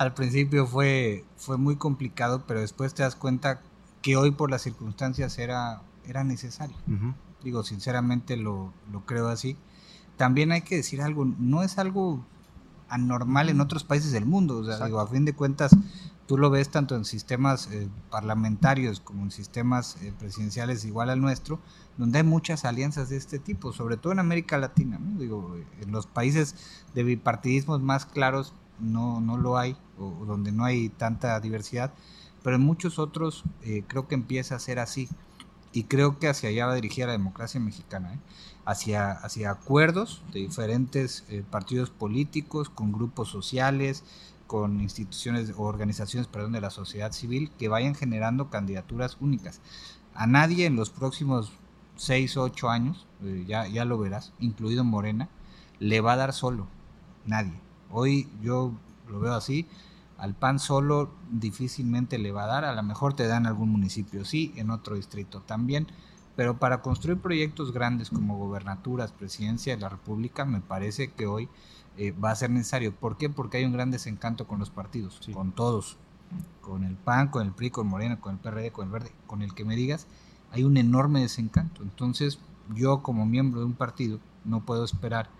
al principio fue, fue muy complicado, pero después te das cuenta que hoy por las circunstancias era, era necesario. Digo, sinceramente lo, creo así. También hay que decir algo, no es algo anormal en otros países del mundo. O sea, digo, a fin de cuentas, tú lo ves tanto en sistemas eh, parlamentarios como en sistemas eh, presidenciales igual al nuestro, donde hay muchas alianzas de este tipo, sobre todo en América Latina. Digo, en los países de bipartidismos más claros no, no lo hay, o, donde no hay tanta diversidad, pero en muchos otros eh, creo que empieza a ser así. Y creo que hacia allá va dirigida la democracia mexicana, ¿eh? hacia, hacia acuerdos de diferentes eh, partidos políticos, con grupos sociales, con instituciones o organizaciones perdón, de la sociedad civil que vayan generando candidaturas únicas. A nadie en los próximos 6 o 8 años, ya, ya lo verás, incluido Morena, le va a dar solo. Nadie. Hoy yo lo veo así, al PAN solo difícilmente le va a dar, a lo mejor te dan algún municipio, sí, en otro distrito también, pero para construir proyectos grandes como gobernaturas, presidencia de la República, me parece que hoy eh, va a ser necesario. ¿Por qué? Porque hay un gran desencanto con los partidos, con todos, con el PAN, con el PRI, con Morena, con el PRD, con el Verde, con el que me digas, hay un enorme desencanto. Entonces, yo como miembro de un partido no puedo esperar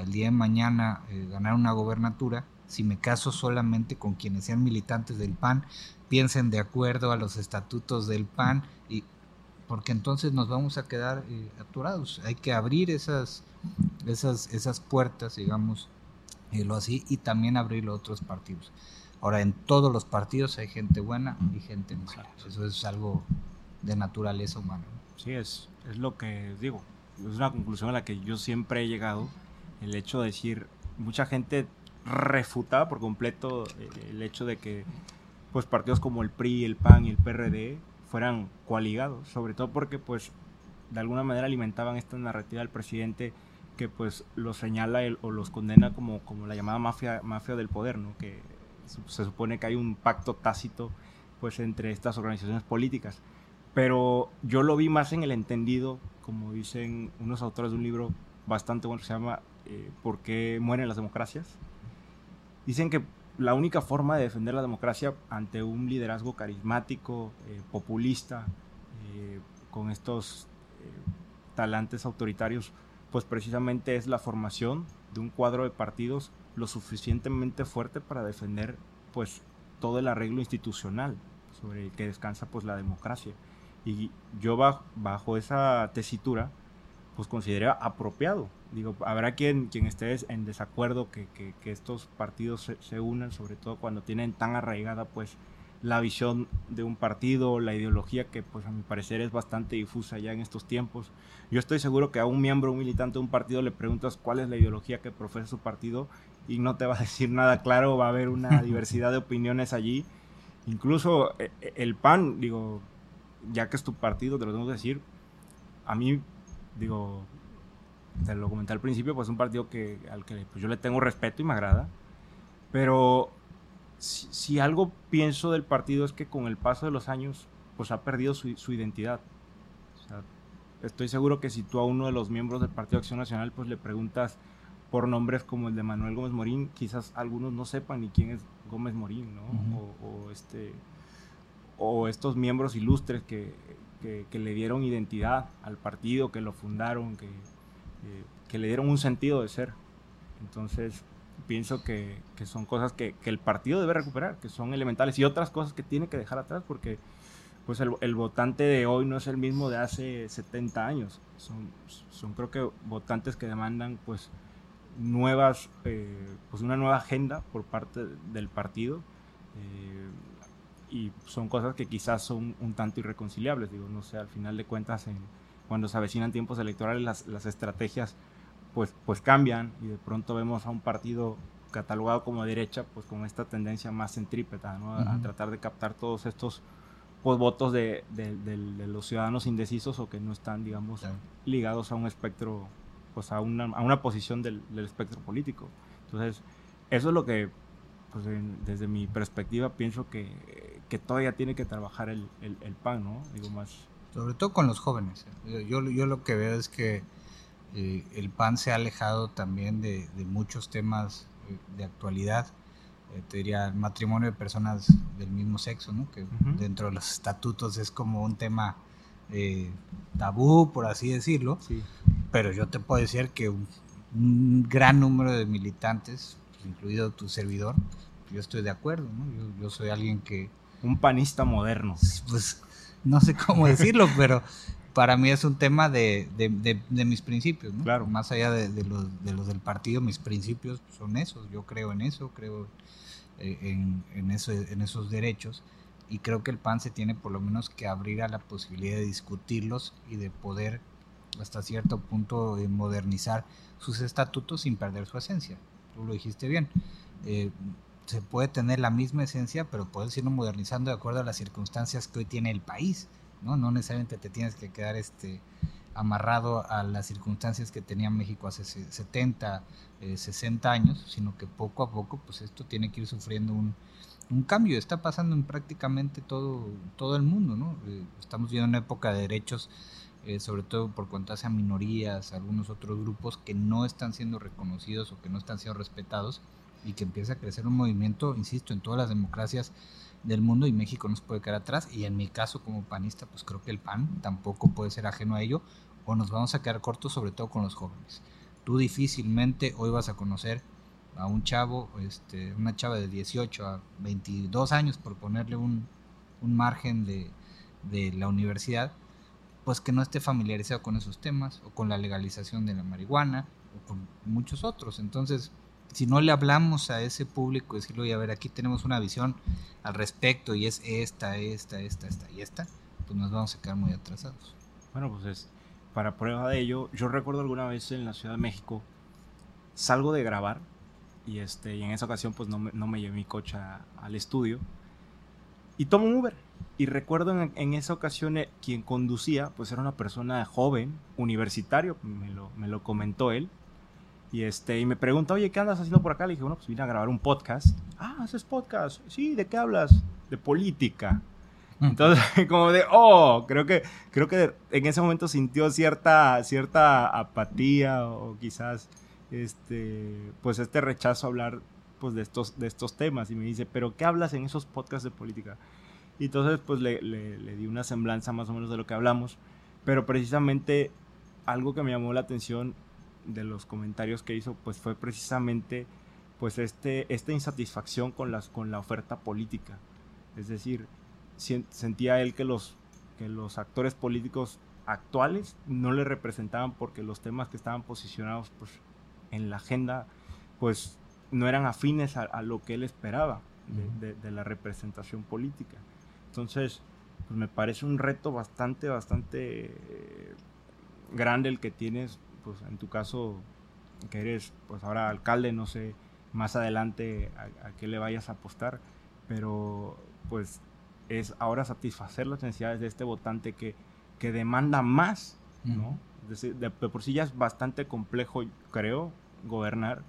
el día de mañana eh, ganar una gobernatura si me caso solamente con quienes sean militantes del PAN, piensen de acuerdo a los estatutos del PAN, y porque entonces nos vamos a quedar eh, aturados. Hay que abrir esas, esas, esas puertas, digamos, lo así, y también abrirlo a otros partidos. Ahora, en todos los partidos hay gente buena y gente mala. Eso es algo de naturaleza humana. Sí, es, es lo que digo. Es una conclusión a la que yo siempre he llegado. El hecho de decir, mucha gente refutaba por completo eh, el hecho de que pues partidos como el PRI, el PAN y el PRD fueran coaligados, sobre todo porque pues de alguna manera alimentaban esta narrativa del presidente que pues los señala o los condena como, como la llamada mafia, mafia del poder, ¿no? que se supone que hay un pacto tácito pues entre estas organizaciones políticas. Pero yo lo vi más en el entendido, como dicen unos autores de un libro bastante bueno que se llama eh, ¿Por qué mueren las democracias? Dicen que la única forma de defender la democracia ante un liderazgo carismático, eh, populista, eh, con estos talantes autoritarios, pues precisamente es la formación de un cuadro de partidos lo suficientemente fuerte para defender pues todo el arreglo institucional sobre el que descansa pues la democracia. Y yo bajo, bajo esa tesitura pues consideré apropiado. Digo, habrá quien, quien esté en desacuerdo que, que, estos partidos se, se, unan, sobre todo cuando tienen tan arraigada pues la visión de un partido, la ideología que pues a mi parecer es bastante difusa ya en estos tiempos. Yo estoy seguro que a un miembro, un militante de un partido le preguntas cuál es la ideología que profesa su partido y no te va a decir nada claro, va a haber una diversidad de opiniones allí. Incluso eh, eh, el PAN, digo, ya que es tu partido, te lo tengo que decir, a mí, digo, te lo comenté al principio, pues es un partido que, al que pues, yo le tengo respeto y me agrada, pero si, algo pienso del partido es que con el paso de los años, pues ha perdido su, su identidad. O sea, estoy seguro que si tú a uno de los miembros del Partido Acción Nacional, pues le preguntas por nombres como el de Manuel Gómez Morín, quizás algunos no sepan ni quién es Gómez Morín, ¿no? o, este, o estos miembros ilustres que, que, le dieron identidad al partido, que lo fundaron, que, eh, que le dieron un sentido de ser. Entonces, pienso que, que son cosas que, que, el partido debe recuperar, que son elementales, y otras cosas que tiene que dejar atrás, porque pues el, el, votante de hoy no es el mismo de hace 70 años. Son, son creo que votantes que demandan pues nuevas, eh, pues una nueva agenda por parte del partido. Eh, y son cosas que quizás son un tanto irreconciliables. Digo, no sé, al final de cuentas, en, cuando se avecinan tiempos electorales, las, las, estrategias pues, pues cambian y de pronto vemos a un partido catalogado como derecha, pues con esta tendencia más centrípeta, ¿no? a, tratar de captar todos estos pues, votos de, de, de, los ciudadanos indecisos o que no están, digamos, ligados a un espectro pues a una, a una posición del, del, espectro político. Entonces, eso es lo que, pues desde mi perspectiva, pienso que, que, todavía tiene que trabajar el, el, el, PAN, ¿no? Digo más. Sobre todo con los jóvenes. ¿eh? Yo, yo lo que veo es que eh, el PAN se ha alejado también de, de muchos temas eh, de actualidad. te diría el matrimonio de personas del mismo sexo, ¿no? Que dentro de los estatutos es como un tema tabú, por así decirlo. Sí pero yo te puedo decir que un, gran número de militantes, pues, incluido tu servidor, yo estoy de acuerdo, ¿no? Yo, soy alguien que... Un panista moderno. Pues no sé cómo decirlo, pero para mí es un tema de, de, mis principios, ¿no? Claro. Más allá de, los, de los del partido, mis principios son esos. Yo creo en eso, creo eh, en, en, eso, en esos derechos y creo que el PAN se tiene por lo menos que abrir a la posibilidad de discutirlos y de poder hasta cierto punto de modernizar sus estatutos sin perder su esencia. Tú lo dijiste bien. Eh, se puede tener la misma esencia, pero puedes irlo modernizando de acuerdo a las circunstancias que hoy tiene el país. No, no necesariamente te tienes que quedar este, amarrado a las circunstancias que tenía México hace 70, 60 eh, años, sino que poco a poco pues esto tiene que ir sufriendo un, un cambio. Está pasando en prácticamente todo, todo el mundo. ¿no? Eh, estamos viviendo una época de derechos eh, sobre todo por cuanto a minorías, algunos otros grupos que no están siendo reconocidos o que no están siendo respetados y que empieza a crecer un movimiento, insisto, en todas las democracias del mundo y México no puede quedar atrás y en mi caso como panista pues creo que el PAN tampoco puede ser ajeno a ello o nos vamos a quedar cortos sobre todo con los jóvenes. Tú difícilmente hoy vas a conocer a un chavo, este, una chava de 18 a 22 años, por ponerle un, un margen de, de la universidad, pues que no esté familiarizado con esos temas o con la legalización de la marihuana o con muchos otros. Entonces, si no le hablamos a ese público, decirlo, oye, a ver, aquí tenemos una visión al respecto y es esta, esta, esta, esta y esta, pues nos vamos a quedar muy atrasados. Bueno, pues es, para prueba de ello, yo recuerdo alguna vez en la Ciudad de México, salgo de grabar y, este, y en esa ocasión pues no me, no me llevé mi coche al estudio y tomo un Uber. Y recuerdo en, esa ocasión eh, quien conducía pues era una persona joven, universitario, me lo, me lo comentó él. Y, este, y me pregunta, oye, ¿qué andas haciendo por acá? Le dije, bueno, pues vine a grabar un podcast. Ah, ¿haces podcast? Sí, ¿de qué hablas? De política. Entonces, como de, oh, creo que, creo que en ese momento sintió cierta, cierta apatía o quizás, este, pues este rechazo a hablar pues de estos, de estos temas. Y me dice, pero ¿qué hablas en esos podcasts de política? Y entonces, pues le, le, le di una semblanza más o menos de lo que hablamos. Pero precisamente algo que me llamó la atención de los comentarios que hizo, pues fue precisamente pues este, esta insatisfacción con, las, con la oferta política. Es decir, sentía él que los, que los actores políticos actuales no le representaban porque los temas que estaban posicionados pues, en la agenda pues no eran afines a, lo que él esperaba de, la representación política. Entonces, pues me parece un reto bastante, bastante eh, grande el que tienes, pues en tu caso, que eres pues ahora alcalde, no sé más adelante a, a qué le vayas a apostar, pero pues es ahora satisfacer las necesidades de este votante que, que demanda más, ¿no? de, por sí ya es bastante complejo, creo, gobernar.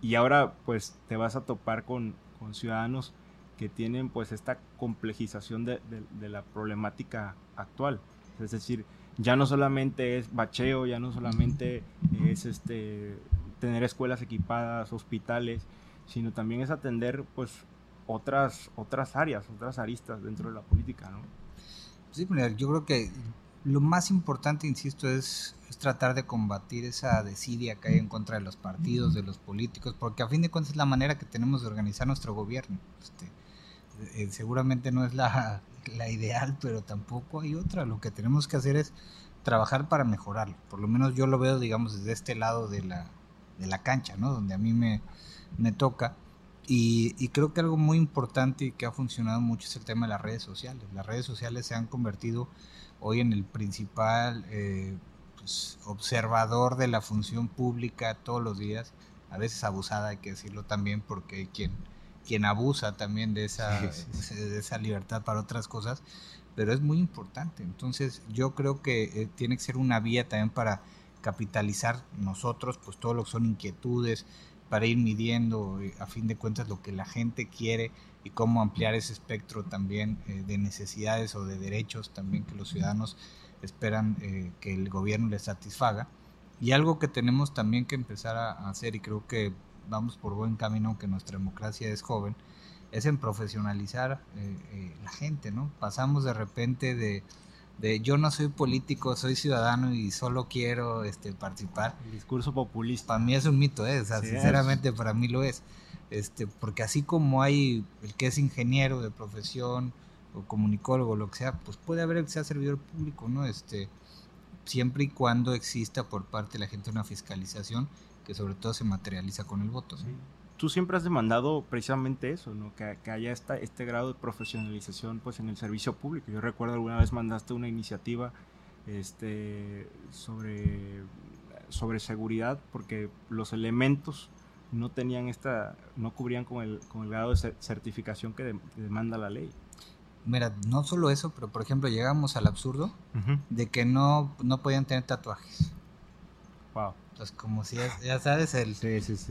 Y ahora pues te vas a topar con, con ciudadanos que tienen pues esta complejización de, de, la problemática actual. Es decir, ya no solamente es bacheo, ya no solamente es este tener escuelas equipadas, hospitales, sino también es atender pues otras, otras áreas, otras aristas dentro de la política, ¿no? Sí, yo creo que lo más importante, insisto, es, tratar de combatir esa desidia que hay en contra de los partidos, de los políticos, porque a fin de cuentas es la manera que tenemos de organizar nuestro gobierno. Este, eh, seguramente no es la, la, ideal, pero tampoco hay otra. Lo que tenemos que hacer es trabajar para mejorarlo. Por lo menos yo lo veo, digamos, desde este lado de la, de la cancha, ¿no? Donde a mí me, me toca. Y, creo que algo muy importante y que ha funcionado mucho es el tema de las redes sociales. Las redes sociales se han convertido hoy en el principal eh, pues, observador de la función pública todos los días, a veces abusada, hay que decirlo también, porque quien, quien abusa también de esa, de esa libertad para otras cosas, pero es muy importante. Entonces yo creo que eh, tiene que ser una vía también para capitalizar nosotros, pues todo lo que son inquietudes, para ir midiendo eh, a fin de cuentas lo que la gente quiere y cómo ampliar ese espectro también eh, de necesidades o de derechos también que los ciudadanos esperan eh, que el gobierno les satisfaga. Y algo que tenemos también que empezar a hacer, y creo que vamos por buen camino, aunque nuestra democracia es joven, es en profesionalizar la gente, ¿no? Pasamos de repente de de yo no soy político, soy ciudadano y solo quiero este, participar. El discurso populista. Para mí es un mito, ¿eh? o sea, sinceramente para mí lo es. Este, porque así como hay el que es ingeniero de profesión o comunicólogo, lo que sea, pues puede haber el que sea servidor público, ¿no? Este, siempre y cuando exista por parte de la gente una fiscalización que sobre todo se materializa con el voto. ¿sí? tú siempre has demandado precisamente eso, ¿no? Que, haya esta, este grado de profesionalización pues, en el servicio público. Yo recuerdo alguna vez mandaste una iniciativa este, sobre, sobre seguridad porque los elementos no tenían esta, no cubrían con el, con el grado de certificación que demanda la ley. Mira, no solo eso, pero por ejemplo llegamos al absurdo de que no, no podían tener tatuajes. Wow. Pues como si, ya sabes, el,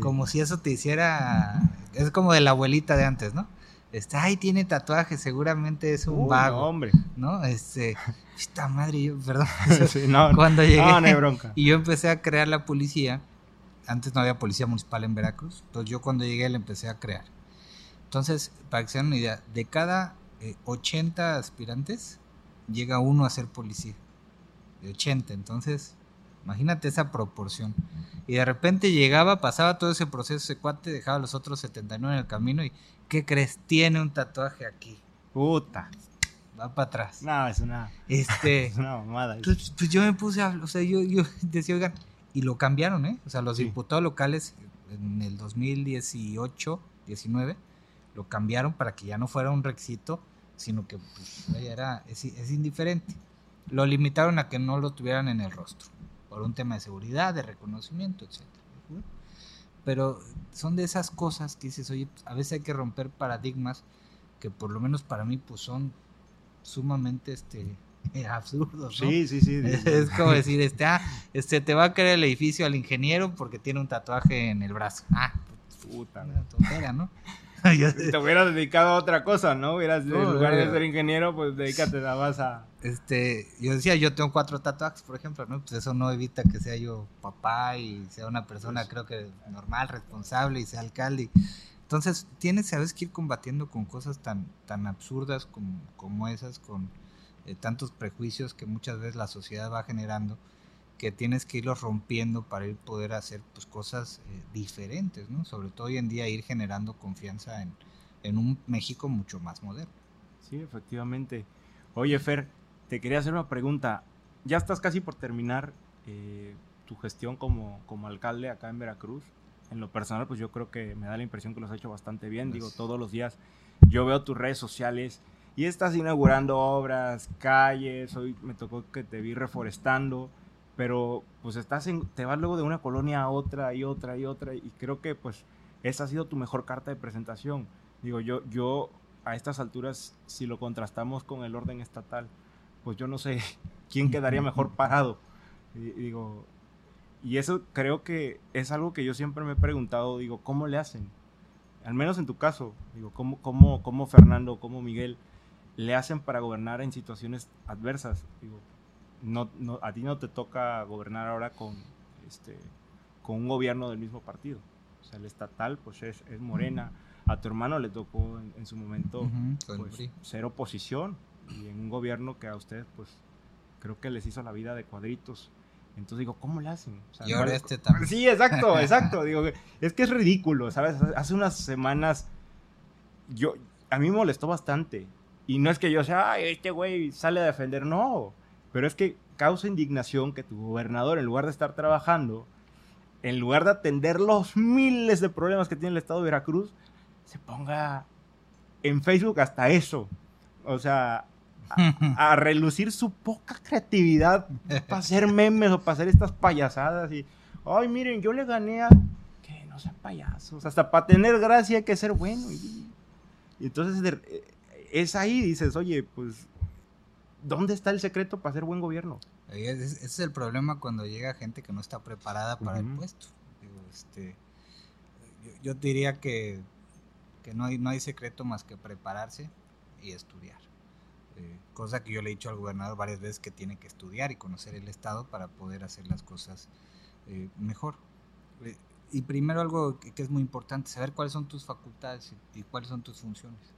como si eso te hiciera, es como de la abuelita de antes, ¿no? Este, ay, tiene tatuajes, seguramente es un vago. hombre. ¿No? Este, esta madre, yo, perdón. cuando llegué y yo empecé a crear la policía, antes no había policía municipal en Veracruz, entonces yo cuando llegué la empecé a crear. Entonces, para que se den una idea, de cada 80 eh, aspirantes, llega uno a ser policía. De 80, entonces Imagínate esa proporción. Y de repente llegaba, pasaba todo ese proceso, ese cuate, dejaba los otros 79 en el camino y, ¿qué crees? Tiene un tatuaje aquí. Puta. Va para atrás. No, es una, Este, es una mamada. pues, pues yo me puse a, o sea, yo, yo decía, oigan, y lo cambiaron, ¿eh? O sea, los Sí. diputados locales en el 2018, 19, lo cambiaron para que ya no fuera un requisito, sino que pues, era, es, es indiferente. Lo limitaron a que no lo tuvieran en el rostro, por un tema de seguridad, de reconocimiento, etc. Pero son de esas cosas que dices, oye, pues, a veces hay que romper paradigmas que por lo menos para mí pues son sumamente este absurdos, ¿no? Sí, sí, sí. Es como decir, este, ah, este te va a caer el edificio al ingeniero porque tiene un tatuaje en el brazo. Ah, Puta. una tontera, ¿no? Te hubieras dedicado a otra cosa, ¿no? Hubieras, No, en lugar de no. ser ingeniero, pues dedícate nada más a... este, yo decía, yo tengo cuatro tatuajes, por ejemplo, ¿no? Pues eso no evita que sea yo papá y sea una persona, Pues- creo que normal, responsable y sea alcalde. Entonces, tienes, sabes, que ir combatiendo con cosas tan, tan absurdas como, como esas, con eh, tantos prejuicios que muchas veces la sociedad va generando, que tienes que irlos rompiendo para ir poder hacer pues, cosas eh, diferentes, ¿no? Sobre todo hoy en día ir generando confianza en, en un México mucho más moderno. Sí, efectivamente. Oye, Fer, te quería hacer una pregunta. Ya estás casi por terminar eh, tu gestión como, como alcalde acá en Veracruz. En lo personal, pues yo creo que me da la impresión que lo has hecho bastante bien. Digo, todos los días yo veo tus redes sociales y estás inaugurando obras, calles. Hoy me tocó que te vi reforestando. Pero pues estás en, te vas luego de una colonia a otra y otra y otra. Y creo que pues esa ha sido tu mejor carta de presentación. Digo, yo, yo a estas alturas, si lo contrastamos con el orden estatal, pues yo no sé quién quedaría mejor parado. Y, digo, y eso creo que es algo que yo siempre me he preguntado, digo, ¿cómo le hacen? Al menos en tu caso, digo, ¿cómo, cómo, cómo Fernando, cómo Miguel le hacen para gobernar en situaciones adversas? Digo, no, no, a ti no te toca gobernar ahora con, este, con un gobierno del mismo partido. O sea, el estatal, pues es, es Morena. A tu hermano le tocó en, en su momento pues, ser oposición y en un gobierno que a ustedes, pues, creo que les hizo la vida de cuadritos. Entonces digo, ¿cómo le hacen? O sea, Y ahora no- este también. Sí, exacto, exacto. Digo, es que es ridículo, ¿sabes? Hace unas semanas yo a mí me molestó bastante. Y no es que yo sea, ay, este güey sale a defender, no. Pero es que causa indignación que tu gobernador, en lugar de estar trabajando, en lugar de atender los miles de problemas que tiene el estado de Veracruz, se ponga en Facebook hasta eso. O sea, a, a relucir su poca creatividad para hacer memes o para hacer estas payasadas y, ay, miren, yo le gané a... Que no sean payasos, hasta para tener gracia hay que ser bueno. Y, y entonces eh, es ahí, dices, oye, pues, ¿dónde está el secreto para hacer buen gobierno? Ese es el problema cuando llega gente que no está preparada para el puesto. Digo, este, yo, yo diría que, que no, hay, no hay secreto más que prepararse y estudiar. Eh, cosa que yo le he dicho al gobernador varias veces que tiene que estudiar y conocer el Estado para poder hacer las cosas eh, mejor. Eh, y primero algo que, que es muy importante, saber cuáles son tus facultades y, y cuáles son tus funciones.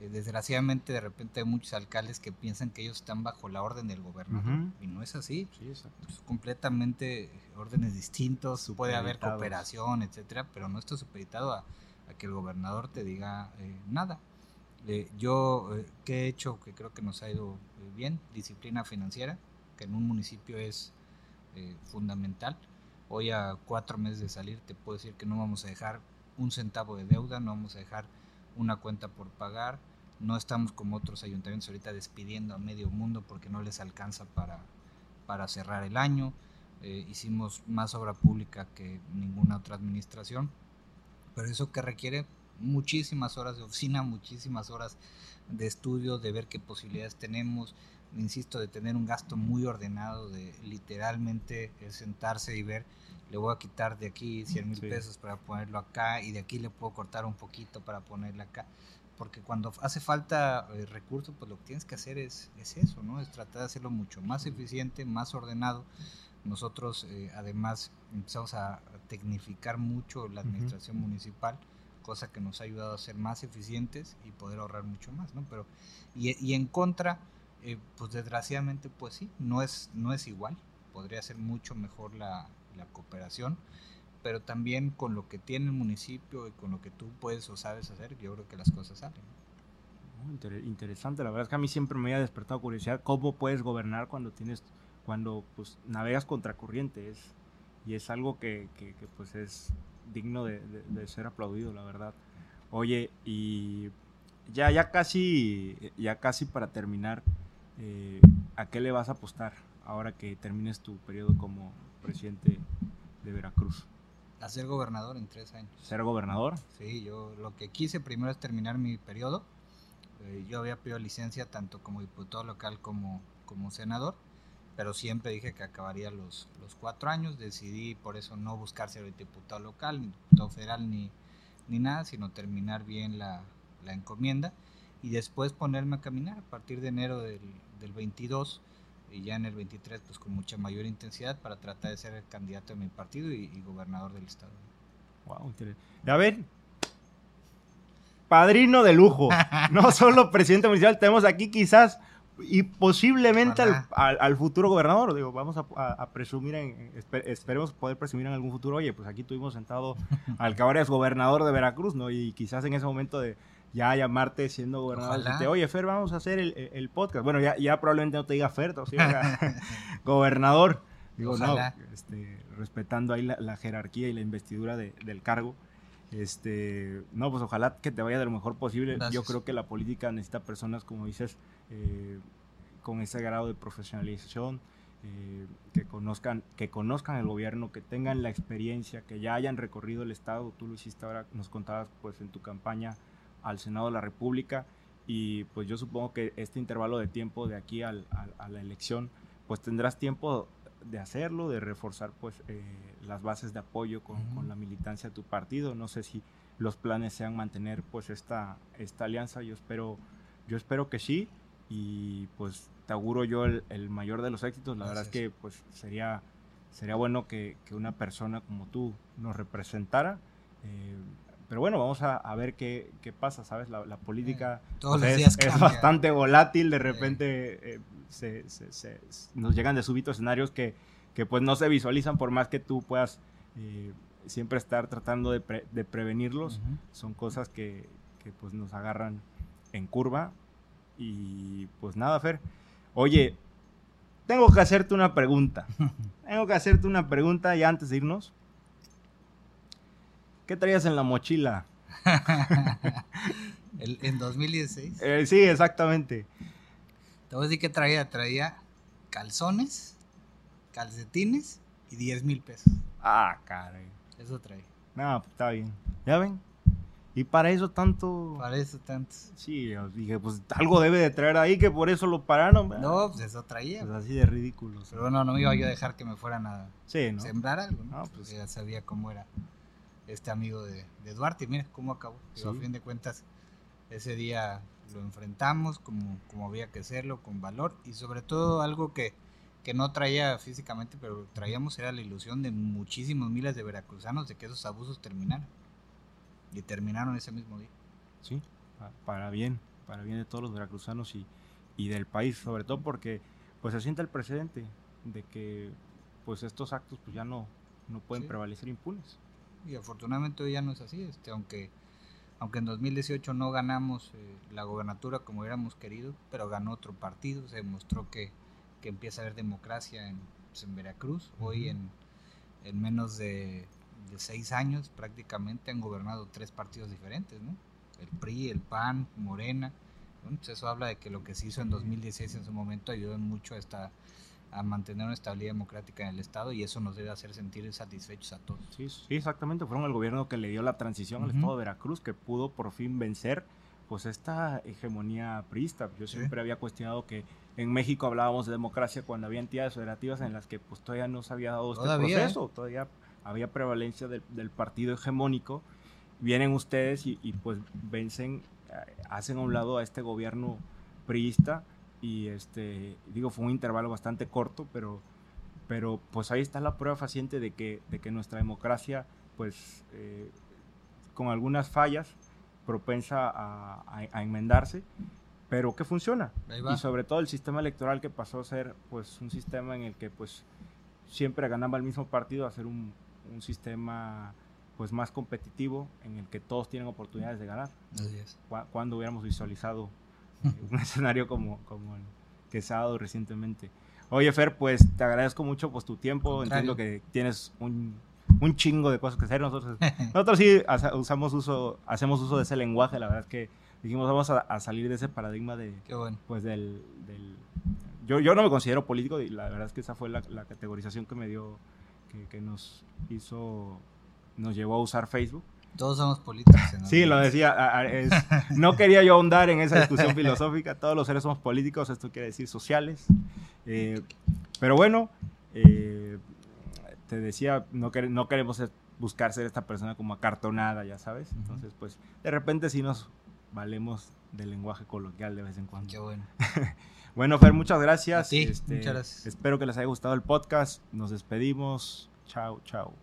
Eh, desgraciadamente de repente hay muchos alcaldes que piensan que ellos están bajo la orden del gobernador y no es así Sí, exacto. pues, completamente órdenes distintos, puede haber cooperación, etcétera, pero no está supeditado a, a que el gobernador te diga eh, nada. Eh, yo, eh, ¿qué he hecho que creo que nos ha ido eh, bien? Disciplina financiera, que en un municipio es eh, fundamental. Hoy a cuatro meses de salir te puedo decir que no vamos a dejar un centavo de deuda, no vamos a dejar una cuenta por pagar, no estamos como otros ayuntamientos ahorita despidiendo a medio mundo porque no les alcanza para, para cerrar el año. Eh, hicimos más obra pública que ninguna otra administración, pero eso que requiere muchísimas horas de oficina, muchísimas horas de estudio, de ver qué posibilidades tenemos, insisto, de tener un gasto muy ordenado, de literalmente sentarse y ver, le voy a quitar de aquí 100 mil Sí. pesos para ponerlo acá y de aquí le puedo cortar un poquito para ponerle acá. Porque cuando hace falta eh, recursos, pues lo que tienes que hacer es, es eso, ¿no? Es tratar de hacerlo mucho más eficiente, más ordenado. Nosotros, eh, además, empezamos a tecnificar mucho la administración municipal, cosa que nos ha ayudado a ser más eficientes y poder ahorrar mucho más, ¿no? Pero, y, y en contra, eh, pues desgraciadamente, pues sí, no es, no es igual. podría ser mucho mejor la, cooperación, pero también con lo que tiene el municipio y con lo que tú puedes o sabes hacer, yo creo que las cosas salen. interesante, la verdad es que a mí siempre me ha despertado curiosidad cómo puedes gobernar cuando tienes, cuando pues navegas contracorriente, es, y es algo que, que, pues es digno de, de, ser aplaudido, la verdad. Oye, y ya, ya casi, ya casi para terminar, eh, ¿a qué le vas a apostar ahora que termines tu periodo como presidente de Veracruz? A ser gobernador en tres años. ¿Ser gobernador? Sí, yo lo que quise primero es terminar mi periodo. Eh, yo había pedido licencia tanto como diputado local como, como senador, pero siempre dije que acabaría los, los cuatro años. Decidí por eso no buscar ser diputado local, ni diputado federal, ni, ni nada, sino terminar bien la, la encomienda y después ponerme a caminar a partir de enero del, del 22 y ya en el 23 pues con mucha mayor intensidad para tratar de ser el candidato de mi partido y, gobernador del estado. Wow, A ver, padrino de lujo, no solo presidente municipal, tenemos aquí quizás y posiblemente al, futuro gobernador, digo, vamos a, presumir, en, esperemos poder presumir en algún futuro, oye, pues aquí tuvimos sentado al es gobernador de Veracruz, ¿no? Y quizás en ese momento de, ya llamarte siendo gobernador. oye, Fer, vamos a hacer el, podcast. Bueno, ya, ya, probablemente no te diga Fer, o sea, gobernador. Digo, no, este, respetando ahí la, jerarquía y la investidura del cargo. Este, no, pues ojalá que te vaya de lo mejor posible. Yo creo que la política necesita personas, como dices, eh, con ese grado de profesionalización, eh, que conozcan, que conozcan el gobierno, que tengan la experiencia, que ya hayan recorrido el estado. Tú lo hiciste ahora, nos contabas pues en tu campaña al Senado de la República y pues yo supongo que este intervalo de tiempo de aquí a la elección pues tendrás tiempo de hacerlo, de reforzar pues eh, las bases de apoyo con, la militancia de tu partido. No sé si los planes sean mantener pues esta, esta alianza, yo espero, yo espero que sí y pues te auguro yo el, mayor de los éxitos. La verdad es que pues sería, sería bueno que, una persona como tú nos representara. Eh, pero bueno, vamos a, ver qué, qué, pasa, ¿sabes? La, política eh, Todos pues, es, es, bastante volátil, de repente eh, se, se, nos llegan de súbito escenarios que, que, pues no se visualizan por más que tú puedas eh, siempre estar tratando de, de prevenirlos. Son cosas que, que, pues nos agarran en curva. Y pues nada, Fer. Oye, tengo que hacerte una pregunta. tengo que hacerte una pregunta ya antes de irnos. ¿Qué traías en la mochila? ¿En 2016? Eh, sí, exactamente. Te voy a decir qué traía. Traía calzones, calcetines y 10 mil pesos. Ah, caray. Eso traía. No, pues está bien. ¿Ya ven? Y para eso tanto. Para eso tanto. Sí, dije, pues algo debe de traer ahí que por eso lo pararon. No, pues eso traía. Pues así de ridículo. Pero bueno, no me iba yo a dejar que me fueran a sembrar algo, ¿no? no pues ya sabía cómo era este amigo de, Duarte. Mira cómo acabó. A fin de cuentas, ese día lo enfrentamos como, como había que hacerlo, con valor y sobre todo algo que, que no traía físicamente, pero traíamos era la ilusión de muchísimos miles de veracruzanos de que esos abusos terminaran. Y terminaron ese mismo día. Sí, para bien, para bien de todos los veracruzanos y, y del país, sobre todo porque pues se siente el precedente de que pues estos actos pues ya no, no pueden prevalecer impunes y afortunadamente hoy ya no es así, este, aunque, aunque en 2018 no ganamos eh, la gobernatura como hubiéramos querido, pero ganó otro partido, se demostró que, que empieza a haber democracia en, pues, en Veracruz, hoy en, en menos de, de, seis años prácticamente han gobernado tres partidos diferentes, ¿no? el PRI, el PAN, Morena, bueno, pues eso habla de que lo que se hizo en 2016 en su momento ayudó mucho a esta a mantener una estabilidad democrática en el Estado y eso nos debe hacer sentir satisfechos a todos. Sí, sí exactamente. Fueron el gobierno que le dio la transición al Estado de Veracruz, que pudo por fin vencer pues esta hegemonía priista. Yo siempre había cuestionado que en México hablábamos de democracia cuando había entidades federativas en las que pues todavía no se había dado este proceso, todavía había prevalencia del, partido hegemónico. Vienen ustedes y, y pues vencen, eh, hacen a un lado a este gobierno priista y este, digo, fue un intervalo bastante corto, pero, pero pues ahí está la prueba faciente de que, de que nuestra democracia, pues eh, con algunas fallas, propensa a, a, enmendarse, pero que funciona. Y sobre todo el sistema electoral que pasó a ser pues un sistema en el que pues siempre ganaba el mismo partido, hacer un, un sistema pues más competitivo en el que todos tienen oportunidades de ganar. Así es. Cuando hubiéramos visualizado un escenario como, como el que se ha dado recientemente. Oye, Fer, pues te agradezco mucho pues, tu tiempo. Entiendo que tienes un, un, chingo de cosas que hacer. Nosotros, nosotros sí usamos uso, hacemos uso de ese lenguaje. La verdad es que dijimos, vamos a, salir de ese paradigma de, Qué bueno. pues, del, del yo, yo, no me considero político y la verdad es que esa fue la, la categorización que me dio, que, que, nos hizo, nos llevó a usar Facebook. Todos somos políticos. ¿no? Sí, lo decía. no quería yo ahondar en esa discusión filosófica. Todos los seres somos políticos, esto quiere decir sociales. Eh, pero bueno, eh, te decía, no, no queremos buscar ser esta persona como acartonada, ya sabes. Entonces, pues, de repente sí nos valemos del lenguaje coloquial de vez en cuando. Qué bueno. bueno, Fer, muchas gracias. Sí, este, muchas gracias. Espero que les haya gustado el podcast. Nos despedimos. Chao, chao.